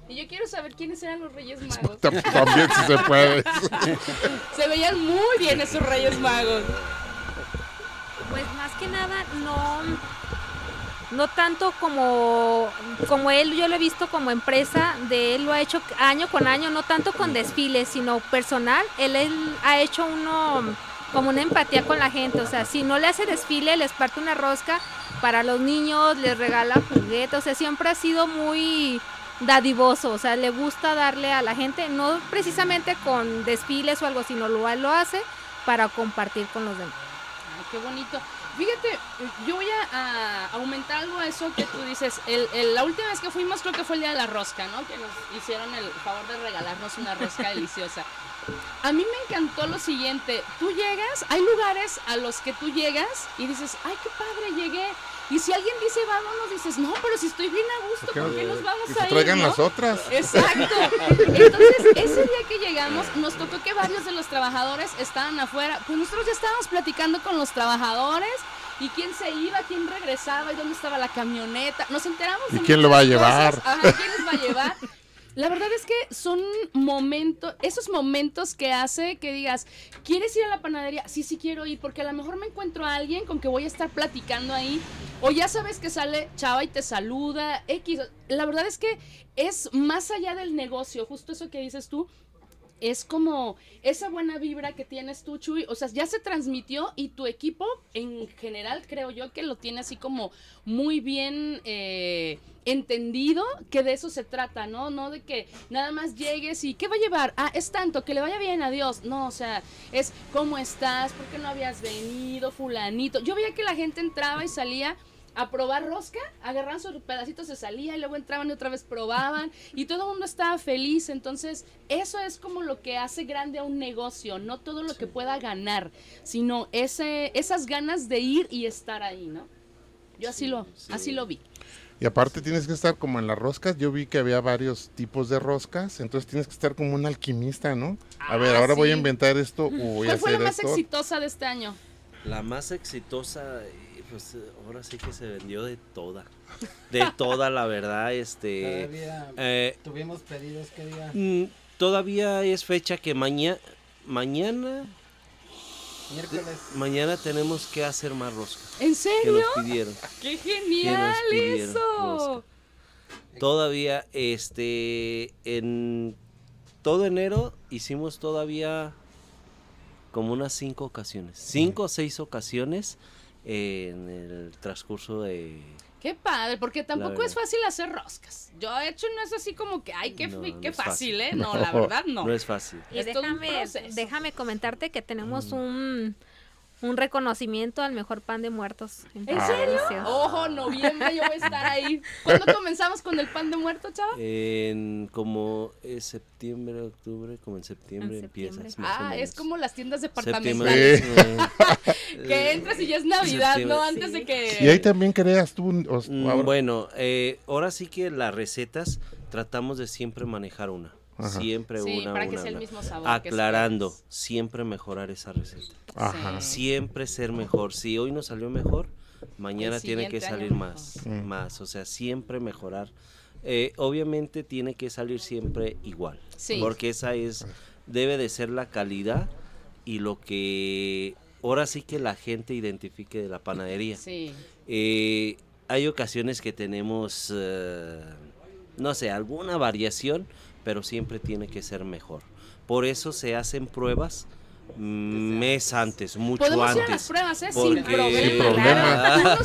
Y yo quiero saber quiénes eran los Reyes Magos. Tam- También si se puede. Se veían muy bien esos Reyes Magos. Pues más que nada no no tanto como como él yo lo he visto como empresa de él lo ha hecho año con año no tanto con desfiles sino personal él, él ha hecho uno como una empatía con la gente o sea si no le hace desfile les parte una rosca para los niños les regala juguetes o sea siempre ha sido muy dadivoso o sea le gusta darle a la gente no precisamente con desfiles o algo sino lo, lo hace para compartir con los demás Ay, qué bonito. Fíjate, yo voy a, a aumentar algo a eso que tú dices. El, el- la última vez que fuimos creo que fue el día de la rosca, ¿no? Que nos hicieron el favor de regalarnos una rosca deliciosa. A mí me encantó lo siguiente. Tú llegas, hay lugares a los que tú llegas y dices, ay, qué padre, llegué. Y si alguien dice, vámonos, dices, no, pero si estoy bien a gusto, ¿Por qué nos vamos Que a ir? traigan no? las otras. Exacto. Entonces, ese día que llegamos, nos tocó que varios de los trabajadores estaban afuera. Pues nosotros ya estábamos platicando con los trabajadores y quién se iba, quién regresaba y dónde estaba la camioneta. Nos enteramos ¿Y de quién lo va a llevar? Ajá, ¿quién los va a llevar? La verdad es que son momentos, esos momentos que hace que digas, ¿quieres ir a la panadería? Sí, sí quiero ir, porque a lo mejor me encuentro a alguien con que voy a estar platicando ahí, o ya sabes que sale chava y te saluda, X. La verdad es que es más allá del negocio, justo eso que dices tú, es como esa buena vibra que tienes tú, Chuy. O sea, ya se transmitió y tu equipo en general creo yo que lo tiene así como muy bien eh, entendido que de eso se trata, ¿no? No de que nada más llegues y ¿qué va a llevar? Ah, es tanto, que le vaya bien, adiós. No, o sea, es ¿cómo estás? ¿Por qué no habías venido, fulanito? Yo veía que la gente entraba y salía a probar rosca, agarraban sus pedacitos, se salía y luego entraban y otra vez probaban y todo el mundo estaba feliz. Entonces, eso es como lo que hace grande a un negocio, no todo lo que pueda ganar, sino ese, esas ganas de ir y estar ahí, ¿no? Yo así lo, así lo vi. Y aparte tienes que estar como en las roscas. Yo vi que había varios tipos de roscas, entonces tienes que estar como un alquimista, ¿no? A ver, Ah, ahora voy a inventar esto o voy a ¿Cuál fue la más esto. exitosa de este año? La más exitosa, pues eh, ahora sí que se vendió de toda. De toda, la verdad, este... Todavía eh, tuvimos pedidos que día. mm, todavía es fecha que mañana... Mañana... Miércoles. Mañana tenemos que hacer más rosca. ¿En Que serio? nos pidieron. ¡Qué genial pidieron eso! Todavía, este, en todo enero hicimos todavía como unas cinco ocasiones, cinco o seis ocasiones en el transcurso de... Qué padre, porque tampoco es fácil hacer roscas. Yo he hecho no es así como que, ay, qué, No, fi- no qué fácil, fácil. ¿eh? No, la verdad no. No es fácil. Y déjame, déjame comentarte que tenemos Mm. un, un reconocimiento al mejor pan de muertos. ¿En serio? Ojo, noviembre yo voy a estar ahí. ¿Cuándo comenzamos con el pan de muerto, chava? En como es septiembre, octubre, como en septiembre, En septiembre. empiezas. más o Ah, es como las tiendas departamentales. Que entras y ya es Navidad, septiembre. ¿no? Antes de que... Y ahí también creas tú. o- Mm, ahora- Bueno, eh, ahora sí que las recetas tratamos de siempre manejar una. Ajá. Siempre Sí, una, para que una, sea el una. mismo sabor que Aclarando, siempre mejorar esa receta. Ajá. Siempre ser mejor. Si hoy nos salió mejor, mañana tiene que salir más, más. O sea, siempre mejorar. Eh, obviamente tiene que salir siempre igual. Sí. Porque esa es, debe de ser la calidad y lo que ahora sí que la gente identifique de la panadería. Sí. Eh, hay ocasiones que tenemos, eh, no sé, alguna variación, pero siempre tiene que ser mejor. Por eso se hacen pruebas mm, mes antes, mucho Podemos ir a las antes. pruebas, ¿eh? Porque- Sin problema.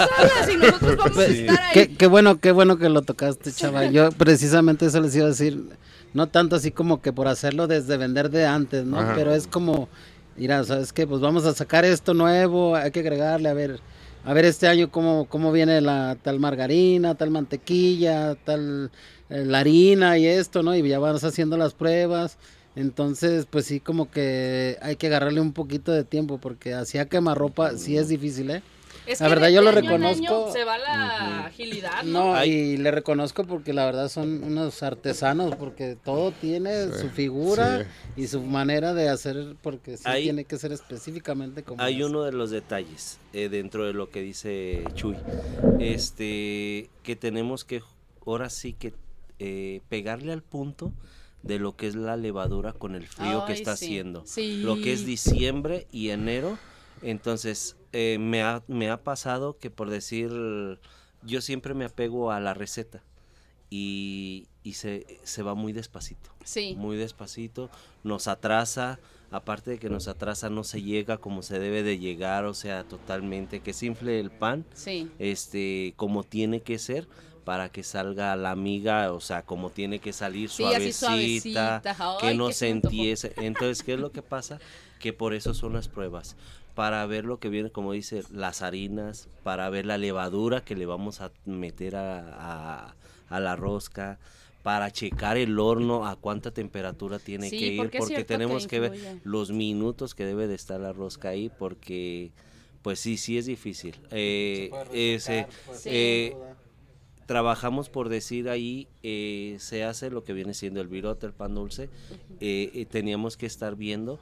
Sin problema. Sí. Qué, qué bueno, qué bueno que lo tocaste, chava. Yo precisamente eso les iba a decir, no tanto así como que por hacerlo desde vender de antes, ¿no? Ajá. Pero es como mira, ¿sabes qué? Pues vamos a sacar esto nuevo, hay que agregarle, a ver, a ver este año cómo, cómo viene la tal margarina, tal mantequilla, tal la harina y esto, ¿no? Y ya vas haciendo las pruebas. Entonces, pues sí, como que hay que agarrarle un poquito de tiempo porque hacía quemarropa sí es difícil, ¿eh? Es la que verdad de yo lo reconozco. se va la agilidad, ¿no? No, y le reconozco porque la verdad son unos artesanos, porque todo tiene Sí, su figura sí. y su manera de hacer, porque sí Hay- tiene que ser específicamente como Hay es. uno de los detalles eh, dentro de lo que dice Chuy, este, que tenemos que ahora sí que eh, pegarle al punto de lo que es la levadura con el frío que está sí. haciendo. Sí. Lo que es diciembre y enero, entonces eh, me, ha, me ha pasado que por decir, yo siempre me apego a la receta y, y se, se va muy despacito Sí. muy despacito, nos atrasa, aparte de que nos atrasa no se llega como se debe de llegar, o sea, totalmente que se infle el pan, Sí. este, como tiene que ser para que salga la miga, o sea, como tiene que salir Sí, suavecita, suavecita. que Ay, no que se se entiese. Entonces, ¿qué es lo que pasa? Que por eso son las pruebas, para ver lo que viene, como dice, las harinas, para ver la levadura que le vamos a meter a, a- a la rosca, para checar el horno a cuánta temperatura tiene Sí, que ir, porque que tenemos que, ver los minutos que debe de estar la rosca ahí, porque pues sí, sí es difícil. Eh, ese, Sí. eh, trabajamos por decir ahí, eh, se hace lo que viene siendo el virote, el pan dulce, eh, teníamos que estar viendo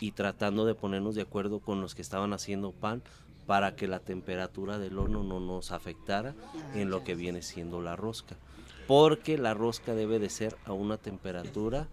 y tratando de ponernos de acuerdo con los que estaban haciendo pan para que la temperatura del horno no nos afectara en lo que viene siendo la rosca. Porque la rosca debe de ser a una temperatura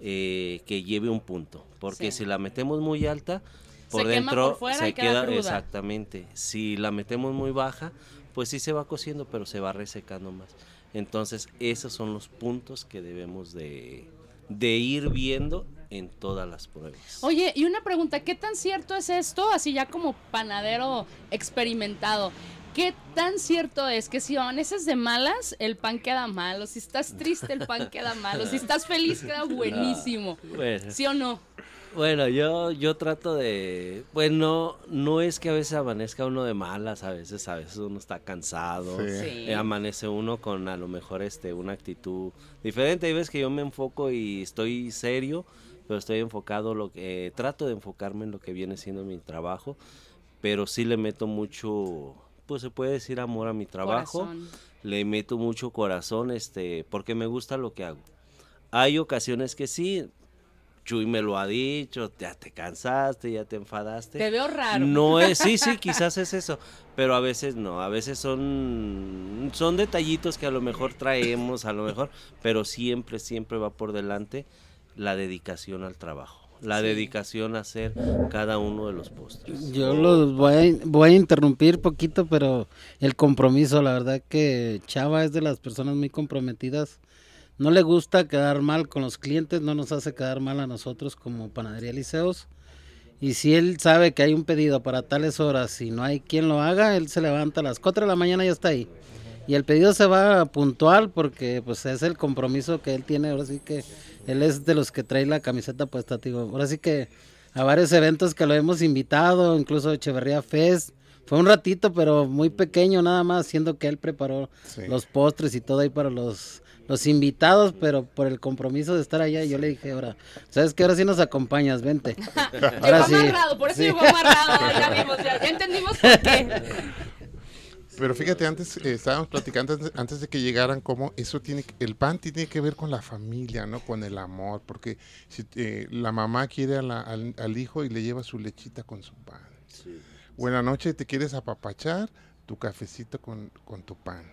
eh, que lleve un punto. Porque Sí. si la metemos muy alta, por Se dentro por fuera se queda queda exactamente. Si la metemos muy baja, pues sí se va cociendo, pero se va resecando más. Entonces, esos son los puntos que debemos de, de ir viendo en todas las pruebas. Oye, y una pregunta, ¿qué tan cierto es esto, así ya como panadero experimentado? ¿Qué tan cierto es que si amaneces de malas, el pan queda malo? Si estás triste, el pan queda malo. Si estás feliz, queda buenísimo. ¿Sí o no? Bueno, yo, yo trato de, pues no, no es que a veces amanezca uno de malas, a veces, a veces uno está cansado, Sí. Sí. eh, amanece uno con a lo mejor este, una actitud diferente, hay veces que yo me enfoco y estoy serio, pero estoy enfocado, lo que, eh, trato de enfocarme en lo que viene siendo mi trabajo, pero sí le meto mucho, pues se puede decir amor a mi trabajo, Corazón. le meto mucho corazón, este, porque me gusta lo que hago. Hay ocasiones que sí, Chuy me lo ha dicho, ya te cansaste, ya te enfadaste. Te veo raro. No es, sí, sí, quizás es eso, pero a veces no, a veces son, son detallitos que a lo mejor traemos, a lo mejor, pero siempre, siempre va por delante la dedicación al trabajo, la Sí. dedicación a hacer cada uno de los postres. Yo los voy a, voy a interrumpir poquito, pero el compromiso, la verdad que Chava es de las personas muy comprometidas. No le gusta quedar mal con los clientes, no nos hace quedar mal a nosotros como Panadería Liceos. Y si él sabe que hay un pedido para tales horas y no hay quien lo haga, él se levanta a las 4 de la mañana y ya está ahí. Y el pedido se va puntual porque pues es el compromiso que él tiene. Ahora sí que él es de los que trae la camiseta puesta, digo. Ahora sí que a varios eventos que lo hemos invitado, incluso Echeverría Fest. Fue un ratito, pero muy pequeño nada más, siendo que él preparó Sí. los postres y todo ahí para los, los invitados, pero por el compromiso de estar allá, yo le dije, ahora, ¿sabes qué? Ahora sí nos acompañas, vente. Ahora llegó sí. amarrado, por eso Sí. llegó amarrado. Ya vimos, ya, ya entendimos por qué. Pero fíjate, antes eh, estábamos platicando antes, antes de que llegaran cómo eso tiene, que- el pan tiene que ver con la familia, ¿no? Con el amor, porque si eh, la mamá quiere a la- al, al hijo y le lleva su lechita con su pan. Buena noche, te quieres apapachar, tu cafecito con, con tu pan.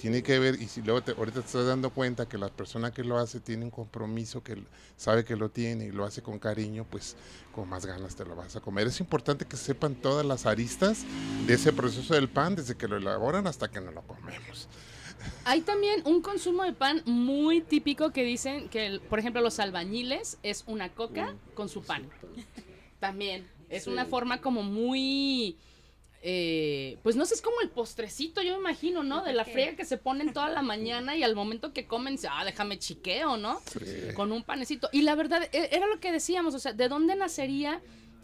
Tiene que ver, y si luego te, ahorita te estás dando cuenta que la persona que lo hace tiene un compromiso, que sabe que lo tiene y lo hace con cariño, pues con más ganas te lo vas a comer. Es importante que sepan todas las aristas de ese proceso del pan, desde que lo elaboran hasta que no lo comemos. Hay también un consumo de pan muy típico que dicen que, el- por ejemplo, los albañiles es una coca con su pan. También. Es Sí. una forma como muy eh, pues no sé, es como el postrecito, yo me imagino, ¿no? De la friega que se ponen toda la mañana y al momento que comen, ah, déjame chiqueo, ¿no? Con un panecito. Y la verdad, e- era lo que decíamos, o sea, ¿de dónde nacería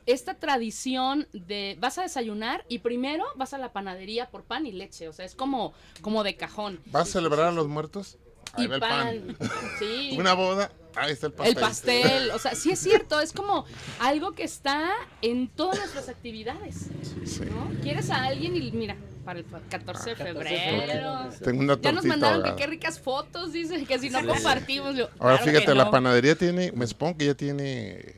esta tradición de vas a desayunar y primero vas a la panadería por pan y leche? O sea, es como, como de cajón. ¿Vas a celebrar a los muertos? Ahí Y va el pan. pan. Sí. Una boda, ahí está el pastel. El pastel, o sea, sí es cierto, es como algo que está en todas nuestras actividades. ¿no? Quieres a alguien y mira, para el 14 de febrero. Tengo una Ya nos mandaron que qué ricas fotos, dicen que si no Sí. compartimos. yo, Ahora claro fíjate, la panadería tiene, me supongo que ya tiene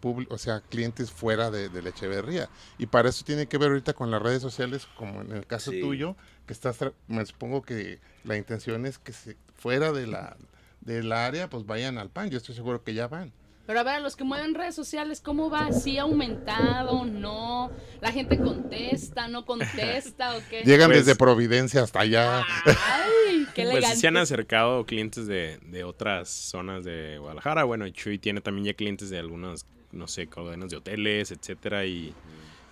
público, o sea, clientes fuera de, de la Echeverría. Y para eso tiene que ver ahorita con las redes sociales, como en el caso Sí. tuyo, que estás, tra- me supongo que la intención es que se, fuera de la del área, pues vayan al pan. Yo estoy seguro que ya van. Pero a ver, a los que mueven redes sociales, ¿cómo va? ¿Sí ha aumentado? ¿No? ¿La gente contesta? ¿No contesta? ¿O qué? Llegan Pues- desde Providencia hasta allá. Ay, qué Pues elegante. se han acercado clientes de, de otras zonas de Guadalajara. Bueno, Chuy tiene también ya clientes de algunas, no sé, cadenas de hoteles, etcétera. Y,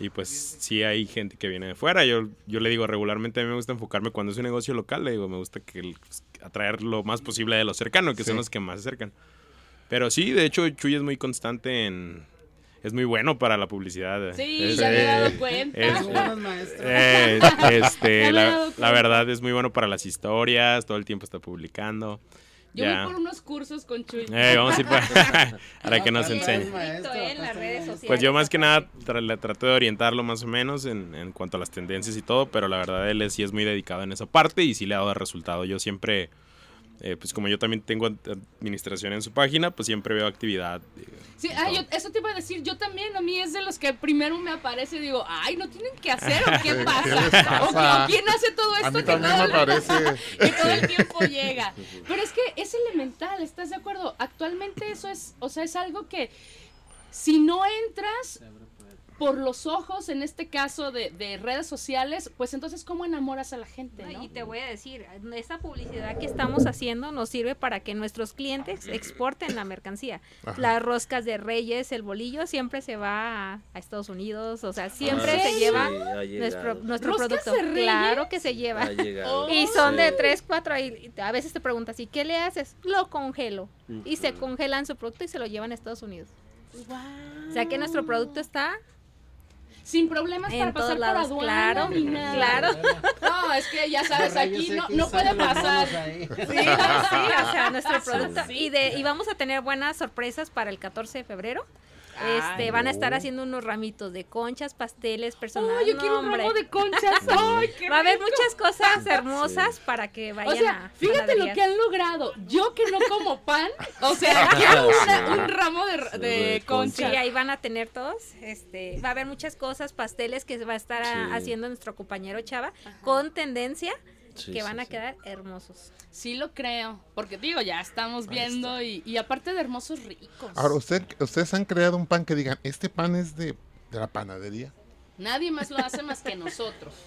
y pues sí hay gente que viene de fuera. Yo, yo le digo regularmente, a mí me gusta enfocarme cuando es un negocio local. Le digo, me gusta que el- pues, atraer lo más posible de los cercanos, que son los que más se acercan. Pero sí, de hecho, Chuy es muy constante en... Es muy bueno para la publicidad. Sí, Es- ya me he dado cuenta. es- maestros. eh, este, la, verdad es muy bueno para las historias, todo el tiempo está publicando. Yo ya. voy por unos cursos con Chuy. Eh, vamos a ir para, para que nos enseñe. maestro, en las acá redes está. sociales. Pues yo más que nada tra- le trato de orientarlo más o menos en, en cuanto a las tendencias y todo, pero la verdad él sí es muy dedicado en esa parte y sí le ha dado resultado. Yo siempre, eh, pues como yo también tengo ad- administración en su página, pues siempre veo actividad. eh, Sí, ah, yo, eso te iba a decir, yo también, a mí es de los que primero me aparece y digo, ay, ¿no tienen que hacer o qué ¿Qué pasa? ¿O, quién hace todo esto A mí que también todo me el- aparece. que todo el tiempo llega? Pero es que es elemental, ¿estás de acuerdo? Actualmente eso es, o sea, es algo que si no entras por los ojos, en este caso de, de redes sociales, pues entonces ¿cómo enamoras a la gente? No, ¿no? Y te voy a decir, esta publicidad que estamos haciendo nos sirve para que nuestros clientes exporten la mercancía. Ajá. Las roscas de Reyes, el bolillo, siempre se va a, a Estados Unidos, o sea, siempre Ah, se sí, lleva nuestro, llegado. nuestro ¿Roscas producto. de Reyes? Claro que se lleva. Llegado. Y son de Sí. 3, 4, ahí a veces te preguntas, ¿y qué le haces? Lo congelo. Y se congelan su producto y se lo llevan a Estados Unidos. O sea que nuestro producto está Sin problemas En para pasar por lados, aduana claro, ni nada. claro. No, es que ya sabes, aquí no, no puede pasar. Sí, sí, o sea, nuestro producto. Y, de, y vamos a tener buenas sorpresas para el 14 de febrero. Este, Ay, van a estar haciendo unos ramitos de conchas, pasteles, personales. Oh, yo quiero un ramo de conchas. Ay, qué Va a haber rico. muchas cosas hermosas para que vayan O sea, a fíjate lo que han logrado. Yo que no como pan, o sea, quiero una- un ramo de, de Sí, ahí van a tener todos. Este, va a haber muchas cosas, pasteles que va a estar a- haciendo nuestro compañero Chava con tendencia Sí, que sí, van a sí. quedar hermosos. Sí lo creo, porque digo, ya estamos viendo y, y aparte de hermosos ricos. Ahora, usted, ustedes han creado un pan que digan, este pan es de, de la panadería. Nadie más lo hace más que nosotros.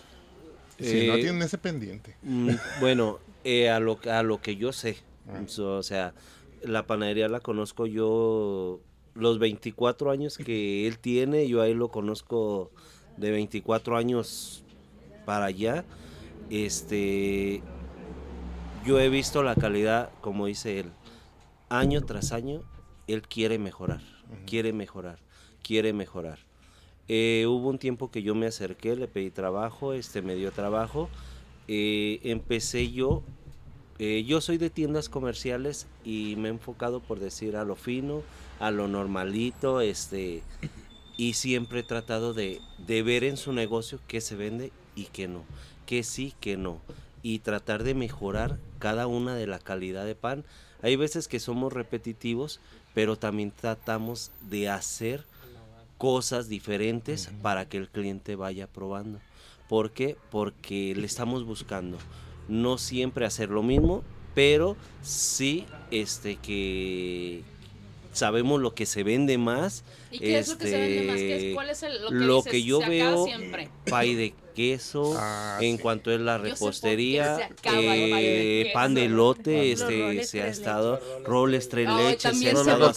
Si no Eh, tienen ese pendiente. Mm, bueno, eh, a, lo, a lo que yo sé, Ah. so, o sea, la panadería la conozco yo los 24 años que él tiene, yo ahí lo conozco de 24 años para allá. Este, yo he visto la calidad, como dice él, año tras año, él quiere mejorar, quiere mejorar, quiere mejorar. Eh, hubo un tiempo que yo me acerqué, le pedí trabajo, este me dio trabajo. Eh, empecé yo, eh, yo soy de tiendas comerciales y me he enfocado por decir a lo fino, a lo normalito, este, y siempre he tratado de, de ver en su negocio qué se vende y qué no, qué sí, qué no, y tratar de mejorar cada una de la calidad de pan. Hay veces que somos repetitivos, pero también tratamos de hacer cosas diferentes para que el cliente vaya probando. ¿Por qué? Porque le estamos buscando no siempre hacer lo mismo, pero sí este que sabemos lo que se vende más. ¿Y qué es lo que se vende más? ¿Qué es- este, ¿Cuál es el, lo que, lo dices, que yo se veo siempre? pay de queso Ah, en sí. cuanto es la repostería eh, pan de lote este roles se ha tres estado roles tres leches se ha estado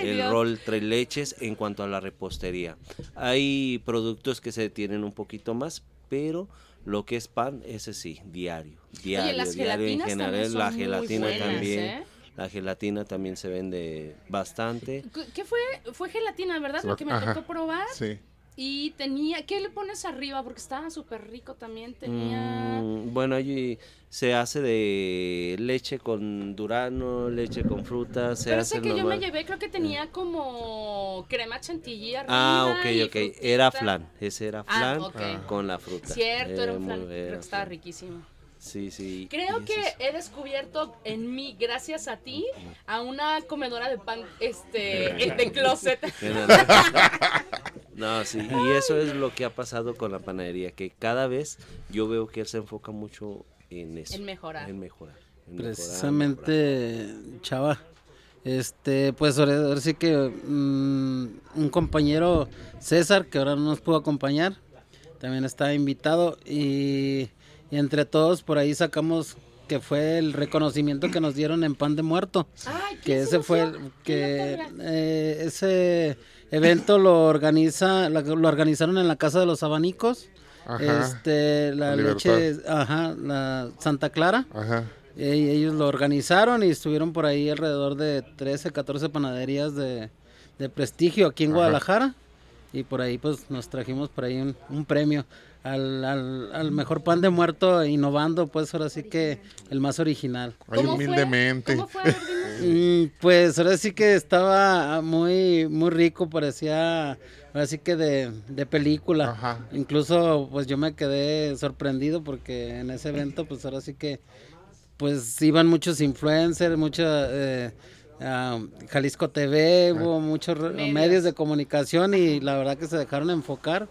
el rol tres leches en cuanto a la repostería. Hay productos que se detienen un poquito más, pero lo que es pan, ese sí, diario. Diario, las diario en general. La gelatina buenas, también. ¿eh? La gelatina también se vende bastante. ¿Qué- ¿Qué fue? Fue gelatina, ¿verdad? Lo que me Ajá. tocó probar. Sí. Y tenía, ¿qué le pones arriba? Porque estaba súper rico también. Tenía. Mm, bueno, allí se hace de leche con durano, leche con fruta, se Pero hace ese que yo me llevé, creo que tenía como crema chantilly arriba. Ah, ok, ok. Era flan. Ese era Ah, flan ok. con la fruta. Cierto, era Eh, un muy- flan. era Creo que estaba flan. riquísimo. Sí, sí. Creo que es- he descubierto en mí, gracias a ti, a una comedora de pan este, de closet. No, sí, y eso es lo que ha pasado con la panadería, que cada vez yo veo que él se enfoca mucho en eso. En mejorar. En mejorar. en mejorar, Precisamente, Chava. Este, pues ahora, ahora sí que mm, un compañero César, que ahora no nos pudo acompañar, también está invitado y, y entre todos por ahí sacamos que fue el reconocimiento que nos dieron en Pan de Muerto. Ay, ¿qué que se ese fue que eh, ese evento lo organiza lo organizaron en la casa de los abanicos Ajá. este la leche ajá la Santa Clara Ajá. e- ellos lo organizaron y estuvieron por ahí alrededor de 13 14 panaderías de, de prestigio aquí en Ajá. Guadalajara y por ahí pues nos trajimos por ahí un, un premio al, al, al mejor pan de muerto innovando pues ahora sí que el más original Ahí humildemente. Mm, Pues ahora sí que estaba muy muy rico, parecía ahora sí que de, de película. Ajá. Incluso pues yo me quedé sorprendido porque en ese evento pues ahora sí que pues iban muchos influencers, mucha eh, ah, Jalisco TV, hubo muchos medios de comunicación y la verdad que se dejaron enfocar.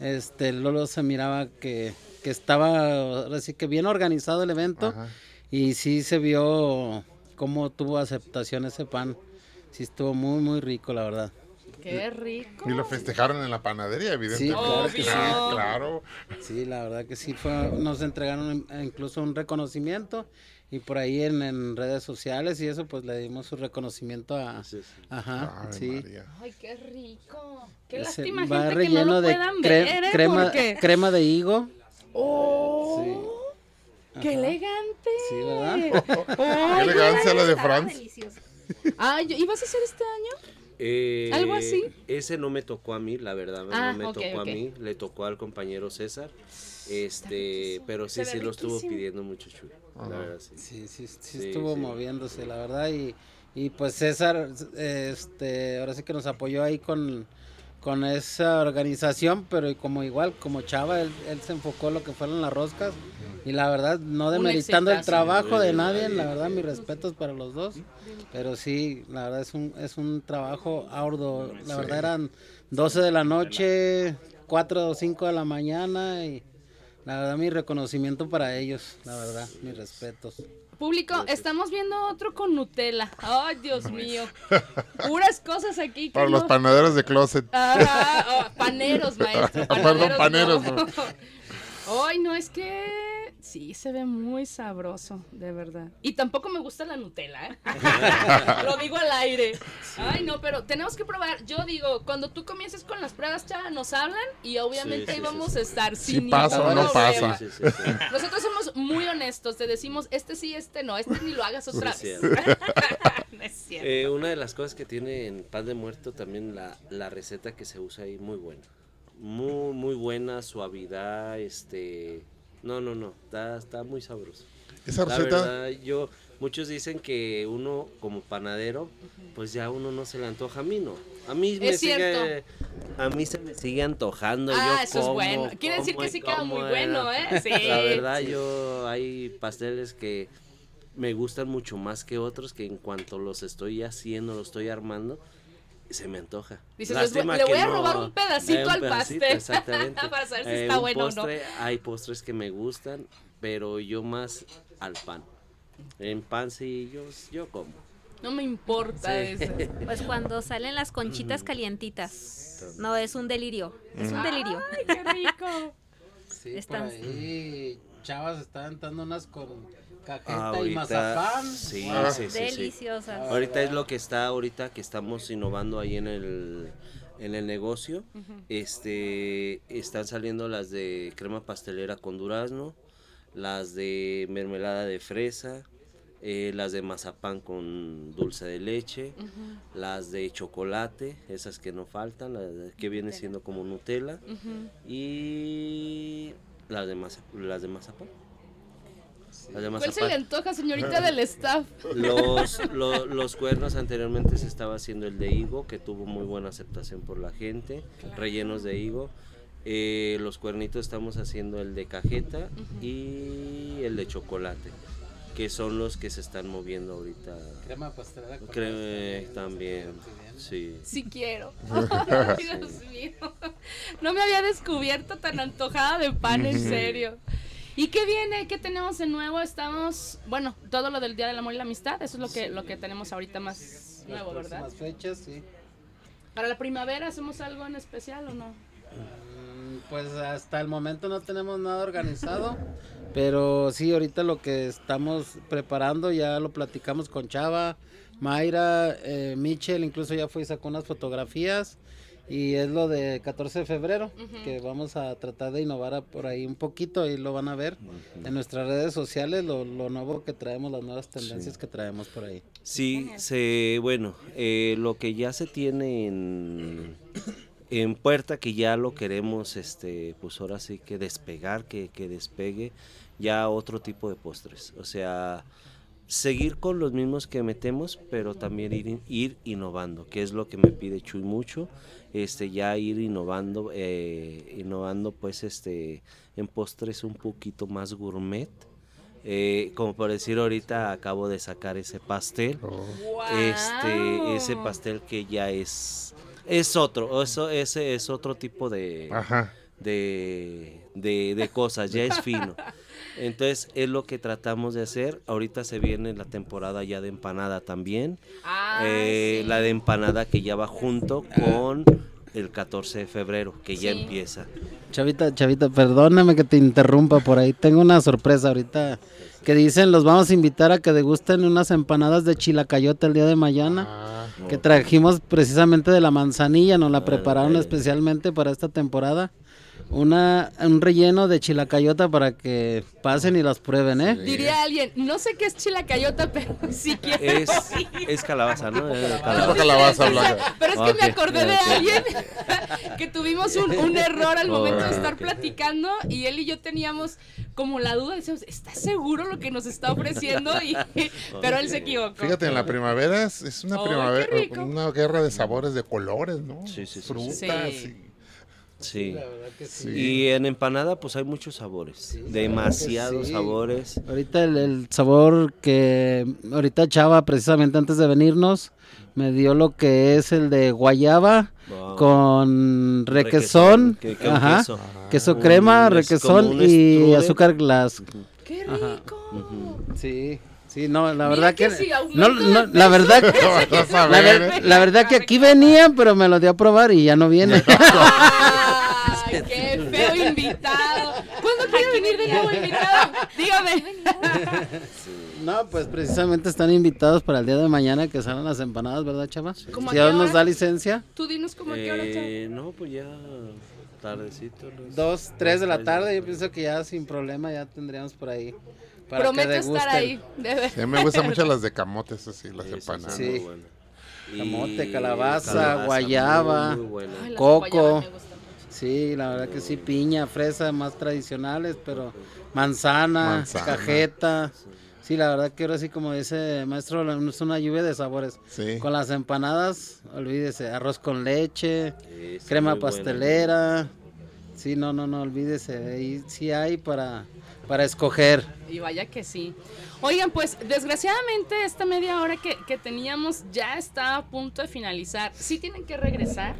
Este Lolo se miraba que, que estaba ahora sí que bien organizado el evento. Ajá. Y sí se vio cómo tuvo aceptación ese pan. Sí estuvo muy, muy rico, la verdad. Qué rico. Y lo festejaron en la panadería, evidentemente. claro que sí. Claro. Sí, la verdad que sí fue, nos entregaron incluso un reconocimiento y por ahí en, en redes sociales y eso pues le dimos su reconocimiento a... Sí, sí. Ajá, Ay, sí. María. Ay, qué rico. Qué Ese lástima, va gente, que no relleno lo de puedan cre- ver, ¿eh? crema, crema de higo. ¡Oh! ¡Qué elegante! Sí, ¿verdad? Ay, Qué elegancia la de delicioso. Ay, ¿ibas a hacer este año? Eh, ¿Algo así? Ese no me tocó a mí, la verdad, Ah, no me ok, tocó ok. a mí, le tocó al compañero César. Este, pero sí, sí lo estuvo pidiendo mucho Chuy. Ajá. La verdad, sí. Sí, sí, sí, Sí, estuvo sí. moviéndose, la verdad. Y, y pues César, este, ahora sí que nos apoyó ahí con, con esa organización, pero como igual, como Chava, él, él se enfocó en lo que fueron las roscas. Y la verdad, no demeritando el trabajo de nadie, la verdad, mis respetos para los dos. Pero sí, la verdad es un, es un trabajo arduo. La verdad eran 12 de la noche, 4 o 5 de la mañana y la verdad mi reconocimiento para ellos, la verdad, mis respetos. Público, estamos viendo otro con Nutella. Ay, Dios mío. Puras cosas aquí que Para los panaderos de closet. Oh, paneros, maestro. Perdón, paneros, no. no. Ay, no, es que sí se ve muy sabroso, de verdad. Y tampoco me gusta la Nutella, ¿eh? Lo digo al aire. Ay, no, pero tenemos que probar. Yo digo, cuando tú comiences con las pruebas, chava, nos hablan y obviamente Sí, ahí sí, vamos sí, a estar Si sin pasa o no problema. pasa. Sí, sí, sí. Nosotros somos muy honestos, te decimos, este sí, este no, este ni lo hagas otra vez. cierto. no es cierto. Eh, una de las cosas que tiene en pan de muerto también la, la receta que se usa ahí muy buena. Muy, muy buena, suavidad, este... No, no, no, está, está muy sabroso. Esa La receta, verdad, yo, muchos dicen que uno como panadero, pues ya uno no se le antoja a mí, no. A mí me Es sigue, a mí se me sigue antojando. Ah, yo eso es como, bueno. Quiere decir que sí queda muy bueno, ¿eh? Sí. La verdad, yo hay pasteles que me gustan mucho más que otros que en cuanto los estoy haciendo, los estoy armando, se me antoja. Dices, Lástima le voy que a no- robar un pedacito un al pedacito, pastel. Exactamente. Para saber si Eh, está bueno o no. Hay postres que me gustan, pero yo más al pan. En pan sí, yo, yo como. No me importa Sí. eso. Pues cuando salen las conchitas calientitas. No, es un delirio. Es un delirio. Ay, qué rico. Sí, Están- por ahí Chavas estaban dando unas con Cajeta y mazapán. Sí, Wow. sí, sí, sí. Deliciosas. Ahorita es lo que está ahorita que estamos innovando ahí en el en el negocio. Este están saliendo las de crema pastelera con durazno, las de mermelada de fresa, eh, las de mazapán con dulce de leche, las de chocolate, esas que no faltan, las de- que viene siendo como Nutella y las de las de mazapán. ¿Cuál se le antoja, señorita del staff? Los, lo- los cuernos anteriormente se estaba haciendo el de higo, que tuvo muy buena aceptación por la gente, rellenos de higo. Eh, los cuernitos estamos haciendo el de cajeta y el de chocolate, que son los que se están moviendo ahorita. Crema pastelera con Creme también, sí. Sí quiero. Ay, Dios mío. No me había descubierto tan antojada de pan, en serio. ¿Y qué viene? ¿Qué tenemos de nuevo? Estamos, bueno, todo lo del Día del Amor y la Amistad, eso es lo que, lo que tenemos ahorita más nuevo, ¿verdad? Las fechas, sí. Para la primavera, ¿hacemos algo en especial o no? Mm, Pues hasta el momento no tenemos nada organizado, pero sí, ahorita lo que estamos preparando ya lo platicamos con Chava, Mayra, eh, Michel, incluso ya fue y sacó unas fotografías y es lo de 14 de febrero, que vamos a tratar de innovar a- por ahí un poquito y lo van a ver en nuestras redes sociales, lo, lo nuevo que traemos, las nuevas tendencias que traemos por ahí. Sí, se, bueno, eh, lo que ya se tiene en, en puerta, que ya lo queremos, este, pues ahora sí que despegar, que, que despegue ya otro tipo de postres. O sea, seguir con los mismos que metemos, pero también ir, ir innovando, que es lo que me pide Chuy mucho, este, ya ir innovando, eh, innovando pues este, en postres un poquito más gourmet. Eh, como por decir ahorita acabo de sacar ese pastel este ese pastel que ya es es otro eso ese es otro tipo de Ajá. de, de, de cosas ya es fino entonces es lo que tratamos de hacer ahorita se viene la temporada ya de empanada también Ah, Eh, sí. la de empanada que ya va junto con el 14 de febrero que ya empieza Chavita, Chavita, perdóname que te interrumpa por ahí. Tengo una sorpresa ahorita que dicen, los vamos a invitar a que degusten unas empanadas de chilacayota el día de mañana. Ah, Que trajimos precisamente de la manzanilla, nos la Ah, prepararon especialmente para esta temporada. Una, un relleno de chilacayota para que pasen y las prueben, ¿eh? Diría alguien, no sé qué es chilacayota, pero sí quiero. es, es calabaza no Eh, Tipo calabaza. calabaza blanca. Pero es que me acordé de alguien que tuvimos un, un error al momento de estar platicando y él y yo teníamos como la duda, decíamos, ¿estás seguro lo que nos está ofreciendo? Y, pero él se equivocó. Fíjate, en la primavera es, es una primavera, una guerra de sabores, de colores, ¿no? Sí, sí, sí, sí. Frutas. Sí. y- sí La verdad que sí. Sí. y en empanada pues hay muchos sabores demasiados sí. sabores Ahorita el, el sabor que ahorita Chava, precisamente antes de venirnos, me dio lo que es el de guayaba Wow. con requesón, que- que un ajá, queso. queso Un- crema, requesón y azúcar glass. ¡Qué rico! Sí, sí, no, la Mira verdad que no, la verdad que la, ver, ver- la verdad que aquí venía, pero me lo dio a probar y ya no viene. ¡Ay, qué feo invitado! ¿Cuándo quiere venir de nuevo invitado? Dígame. No, pues precisamente están invitados para el día de mañana que salen las empanadas, ¿verdad, Chava? ¿Cómo a Si Dios nos da licencia, Tú dinos cómo a qué hora. Eh, no, pues ya tardecito. dos, tres de la tarde, yo pienso que ya sin problema ya tendríamos por ahí. Para Prometo que estar ahí. de Sí, me gustan mucho las de camotes, así, las Sí, empanadas. sí. Camote, calabaza, guayaba. muy Coco. Sí, la verdad que sí, piña, fresa, más tradicionales, pero manzana, Manzana. cajeta. Sí, la verdad que ahora sí, como dice maestro, es una lluvia de sabores. Sí. Con las empanadas, olvídese, arroz con leche, Sí, sí, crema muy buena. pastelera. Sí, no, no, no, olvídese, ahí sí hay para, para escoger. Y vaya que sí. Oigan, pues desgraciadamente esta media hora que, que teníamos ya está a punto de finalizar. Sí tienen que regresar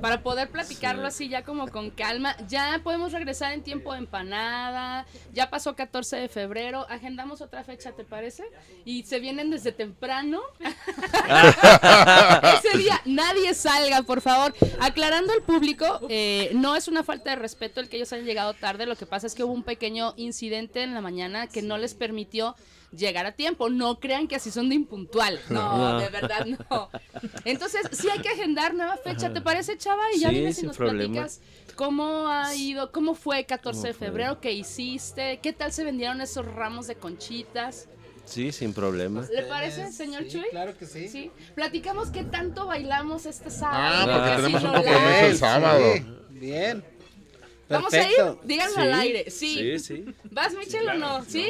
para poder platicarlo así ya como con calma. Ya podemos regresar en tiempo de empanada. Ya pasó 14 de febrero. Agendamos otra fecha, ¿te parece? Y se vienen desde temprano. Ese día nadie salga, por favor. Aclarando al público, eh, no es una falta de respeto el que ellos hayan llegado tarde. Lo que pasa es que hubo un pequeño pequeño incidente en la mañana que no les permitió llegar a tiempo. No crean que así son de impuntual. No, No. de verdad no. Entonces, sí hay que agendar nueva fecha. ¿Te parece, Chava? Y ya Sí, vienes y sin nos problema. platicas cómo ha ido, cómo fue 14 de febrero, qué hiciste, qué tal se vendieron esos ramos de conchitas. Sí, sin problema. ¿Le parece, señor Chuy? Claro que sí. Sí. Platicamos qué tanto bailamos este Ah, sábado. porque así tenemos un compromiso el Sí, sábado. Bien. ¿Vamos a ir? Díganlo Sí. al aire. Sí. Sí, sí. ¿Vas, Michelle, o no? ¿Sí?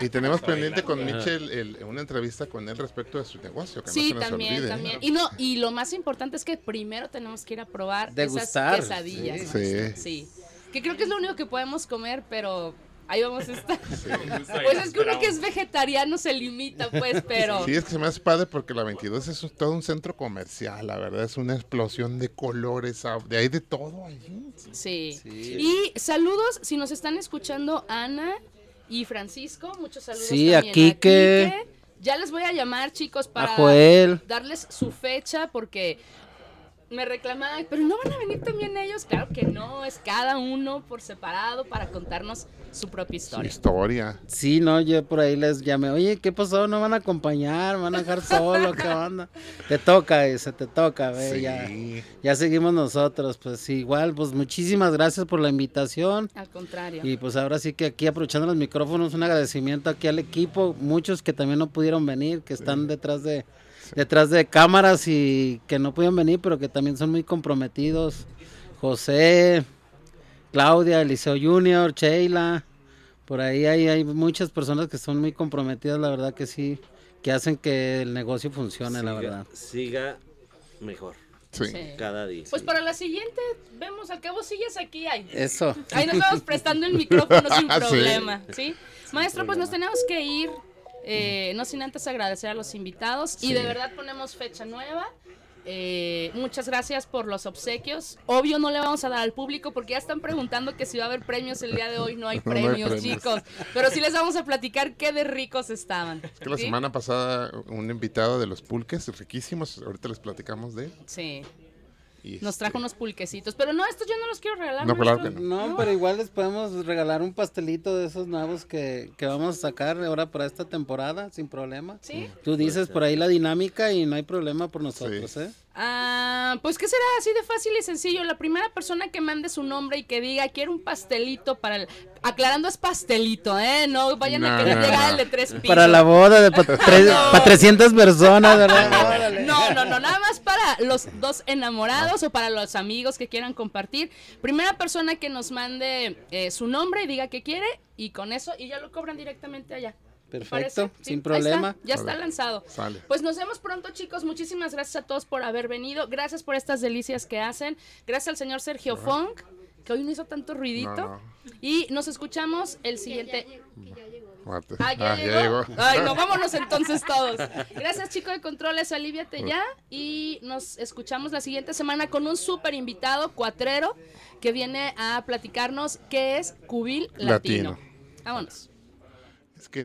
Y tenemos pendiente con Mitchell el- una entrevista con él respecto de su negocio. Que Sí, no se nos también, olvide. ¿eh? también. Y no, y lo más importante es que primero tenemos que ir a probar Degustar, esas quesadillas. sí. Sí. Que creo que es lo único que podemos comer, pero ahí vamos a estar. Pues es que uno que es vegetariano se limita, pues, pero. Sí, es que se me hace padre porque la 22 es todo un centro comercial, la verdad, es una explosión de colores, ah, de ahí de todo allí. Sí. Sí. Y saludos, si nos están escuchando, Ana y Francisco, muchos saludos. Sí, también a Quique. Quique. Ya les voy a llamar, chicos, para A darles su fecha porque me reclamaban, pero no van a venir también ellos. Claro que no, es cada uno por separado para contarnos su propia Su historia. historia. Sí, no, yo por ahí les llamé, oye, ¿qué pasó? ¿No van a acompañar? ¿Me ¿Van a dejar solo? ¿Qué onda? Te toca, ese, te toca, ve, Sí. ya, ya seguimos nosotros. Pues igual, pues muchísimas gracias por la invitación. Al contrario. Y pues ahora sí que aquí aprovechando los micrófonos, un agradecimiento aquí al equipo, muchos que también no pudieron venir, que están detrás de detrás de cámaras y que no pudieron venir, pero que también son muy comprometidos. José, Claudia, Eliseo Junior, Sheila, por ahí hay, hay muchas personas que son muy comprometidas, la verdad que sí, que hacen que el negocio funcione, la verdad. Siga mejor. Sí. Cada día. Pues para la siguiente, vemos, al cabo sillas aquí hay. Eso. Ahí nos vamos prestando el micrófono sin Sí. problema, ¿sí? Maestro, pues nos tenemos que ir, eh, no sin antes agradecer a los invitados y de verdad ponemos fecha nueva. Eh, muchas gracias por los obsequios. Obvio no le vamos a dar al público porque ya están preguntando que si va a haber premios el día de hoy. No hay No hay premios, chicos. Pero sí les vamos a platicar qué de ricos estaban. Es que la semana pasada un invitado de los pulques, riquísimos, ahorita les platicamos de él. Sí, y nos este, trajo unos pulquecitos. Pero no, estos yo no los quiero regalar. Claro No, pero igual les podemos regalar un pastelito de esos nuevos que, que vamos a sacar ahora para esta temporada, sin problema. ¿Sí? Tú dices por ahí la dinámica y no hay problema por nosotros, Sí. ¿eh? Ah, pues que será así de fácil y sencillo. La primera persona que mande su nombre y que diga quiero un pastelito para el. Aclarando es pastelito, ¿eh? No vayan a querer no, llegar no. al de tres pisos. Para la boda de para 300 personas, ¿verdad? No, no, no, nada más para los dos enamorados o para los amigos que quieran compartir. Primera persona que nos mande eh, su nombre y diga que quiere y con eso y ya lo cobran directamente allá. ¿Te Perfecto? Sí, sin problema. está, ya está lanzado. Sale. Pues nos vemos pronto, chicos. Muchísimas gracias a todos por haber venido. Gracias por estas delicias que hacen. Gracias al señor Sergio Funk, que hoy no hizo tanto ruidito. No, no. Y nos escuchamos el siguiente. Martes. Ah, ¿ya Ah, llegó? ya llegó. Ay, no, vámonos entonces todos. Gracias, chico de controles, aliviate ya. Y nos escuchamos la siguiente semana con un súper invitado, cuatrero, que viene a platicarnos qué es Cubil Latino. Latino. Vámonos. Es que